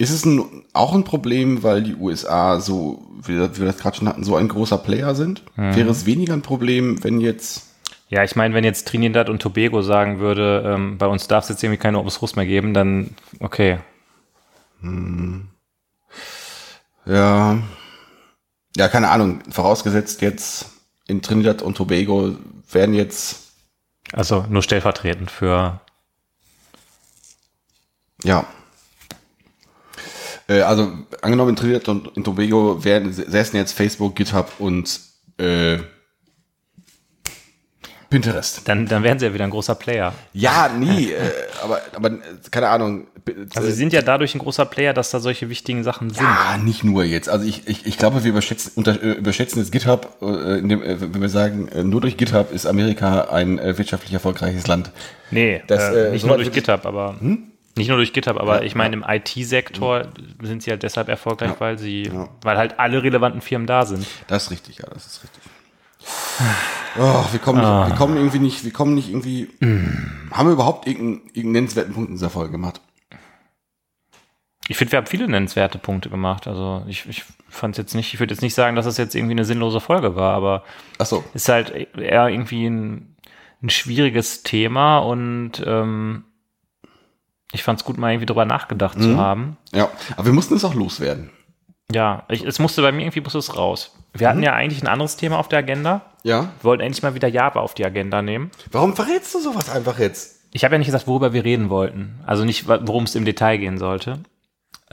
Ist es ein, auch ein Problem, weil die USA so, wie wir das gerade schon hatten, so ein großer Player sind? Wäre es weniger ein Problem, wenn jetzt Ja, ich meine, wenn jetzt Trinidad und Tobago sagen würde, ähm, bei uns darf es jetzt irgendwie keine Source mehr geben, dann okay. Ja. Ja, keine Ahnung. Vorausgesetzt jetzt in Trinidad und Tobago werden jetzt, Also nur stellvertretend für. ja. Äh, also angenommen in Trinidad und in Tobago werden, säßen jetzt Facebook, GitHub und äh, Pinterest. Dann, dann wären sie ja wieder ein großer Player. Ja, nie, äh, aber, aber äh, keine Ahnung. Also sie sind ja dadurch ein großer Player, dass da solche wichtigen Sachen sind. Ja, nicht nur jetzt. Also ich, ich, ich glaube, wir überschätzen, unter, äh, überschätzen jetzt GitHub, äh, dem, äh, wenn wir sagen, äh, nur durch GitHub ist Amerika ein äh, wirtschaftlich erfolgreiches Land. Nee, Das, äh, äh, nicht nur durch GitHub, aber nicht nur durch GitHub, aber ich meine im IT-Sektor sind sie halt deshalb erfolgreich, weil sie, weil halt alle relevanten Firmen da sind. Das ist richtig, ja, das ist richtig. Oh, wir kommen, nicht, wir kommen irgendwie nicht, wir kommen nicht irgendwie. Haben wir überhaupt irgendeinen, irgendeinen nennenswerten Punkt in dieser Folge gemacht? Ich finde, wir haben viele nennenswerte Punkte gemacht. Also ich, ich fand es jetzt nicht, ich würde jetzt nicht sagen, dass es jetzt irgendwie eine sinnlose Folge war, aber Ach so. ist halt eher irgendwie ein, ein schwieriges Thema und ähm, ich fand es gut, mal irgendwie drüber nachgedacht zu haben. Ja, aber wir mussten es auch loswerden. Ja, ich, es musste bei mir irgendwie musste es raus. Wir hatten ja eigentlich ein anderes Thema auf der Agenda. Ja. Wir wollten endlich mal wieder Java auf die Agenda nehmen. Warum verrätst du sowas einfach jetzt? Ich habe ja nicht gesagt, worüber wir reden wollten. Also nicht, worum es im Detail gehen sollte.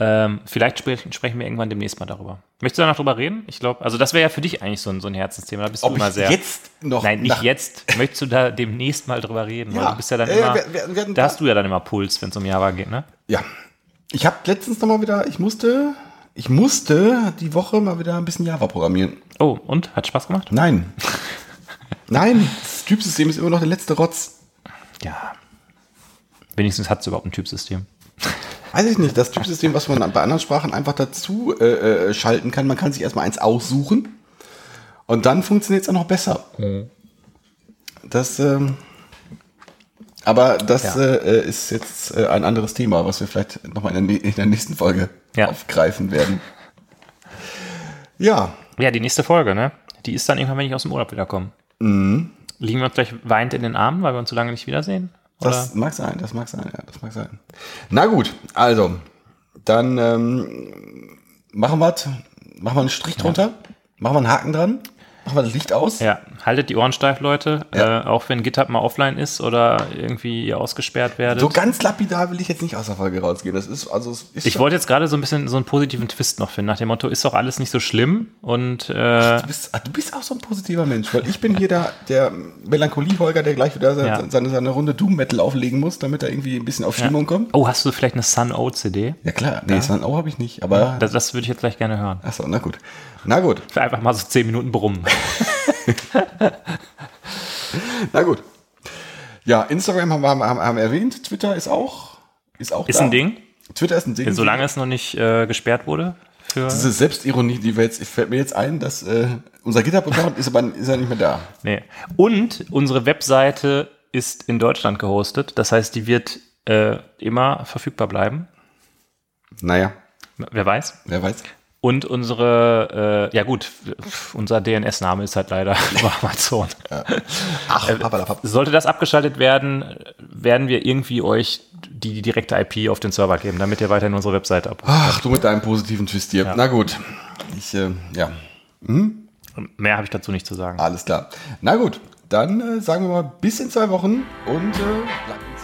Ähm, vielleicht sprechen, sprechen wir irgendwann demnächst mal darüber. Möchtest du da noch drüber reden? Ich glaube, also das wäre ja für dich eigentlich so ein, so ein Herzensthema. Da bist du Ob immer ich sehr. jetzt noch. Nein, nicht jetzt. Möchtest du da demnächst mal drüber reden? Weil Ja. du bist ja dann immer. wir- wir- wir da hast du ja dann immer Puls, wenn es um Java geht, ne? Ja. Ich habe letztens noch mal wieder, ich musste, ich musste die Woche mal wieder ein bisschen Java programmieren. Oh, und? Hat Spaß gemacht? Nein. Nein, das Typsystem ist immer noch der letzte Rotz. Ja. Wenigstens hat es überhaupt ein Typsystem. Weiß ich nicht, das Typsystem, was man bei anderen Sprachen einfach dazu äh, äh, schalten kann, man kann sich erstmal eins aussuchen und dann funktioniert es auch noch besser. Das, ähm, aber das Ja. äh, ist jetzt äh, ein anderes Thema, was wir vielleicht nochmal in, in der nächsten Folge Ja. aufgreifen werden. Ja, Ja, die nächste Folge, ne? Die ist dann irgendwann, wenn ich aus dem Urlaub wiederkomme. Mhm. Liegen wir uns gleich weint in den Armen, weil wir uns so lange nicht wiedersehen? Oder? das mag sein, das mag sein, ja, das mag sein. Na gut, also, dann ähm, machen wir machen wir einen Strich drunter, machen wir einen Haken dran, machen wir das Licht aus. Ja, haltet die Ohren steif, Leute. Ja. Äh, auch wenn GitHub mal offline ist oder irgendwie ihr ausgesperrt werdet. So ganz lapidar will ich jetzt nicht aus der Folge rausgehen. Das ist, also, ist ich wollte jetzt gerade so ein bisschen so einen positiven Twist noch finden, nach dem Motto, ist doch alles nicht so schlimm und äh, du, bist, du bist auch so ein positiver Mensch, weil ich bin hier der, der Melancholie-Holger, der gleich wieder Ja. seine, seine, seine Runde Doom-Metal auflegen muss, damit er irgendwie ein bisschen auf Stimmung kommt. oh, hast du vielleicht eine Sun O CD? Ja klar, nee, Sun O habe ich nicht, aber... Das, das würde ich jetzt gleich gerne hören. Achso, na gut. Na gut, Für einfach mal so zehn Minuten brummen. na gut. Ja, Instagram haben wir, haben, haben erwähnt, Twitter ist auch... Ist, auch Ist da. ein Ding, Twitter ist ein Ding. solange es noch nicht äh, gesperrt wurde. Diese Selbstironie, die wir jetzt, fällt mir jetzt ein, dass äh, unser GitHub-Account ist aber ist ja nicht mehr da. nee. Und unsere Webseite ist in Deutschland gehostet. Das heißt, die wird äh, immer verfügbar bleiben. Naja, Wer weiß. wer weiß. Und unsere, äh, ja gut, unser DNS-Name ist halt leider über Amazon. Ach, papalapap. Sollte das abgeschaltet werden, werden wir irgendwie euch die, direkte IP auf den Server geben, damit ihr weiterhin unsere Webseite abruft. Ach, du mit deinem positiven Twist hier. Na gut. Ich, äh, ja, Mehr habe ich dazu nicht zu sagen. alles klar. Na gut, dann äh, sagen wir mal bis in zwei Wochen und äh, bleibt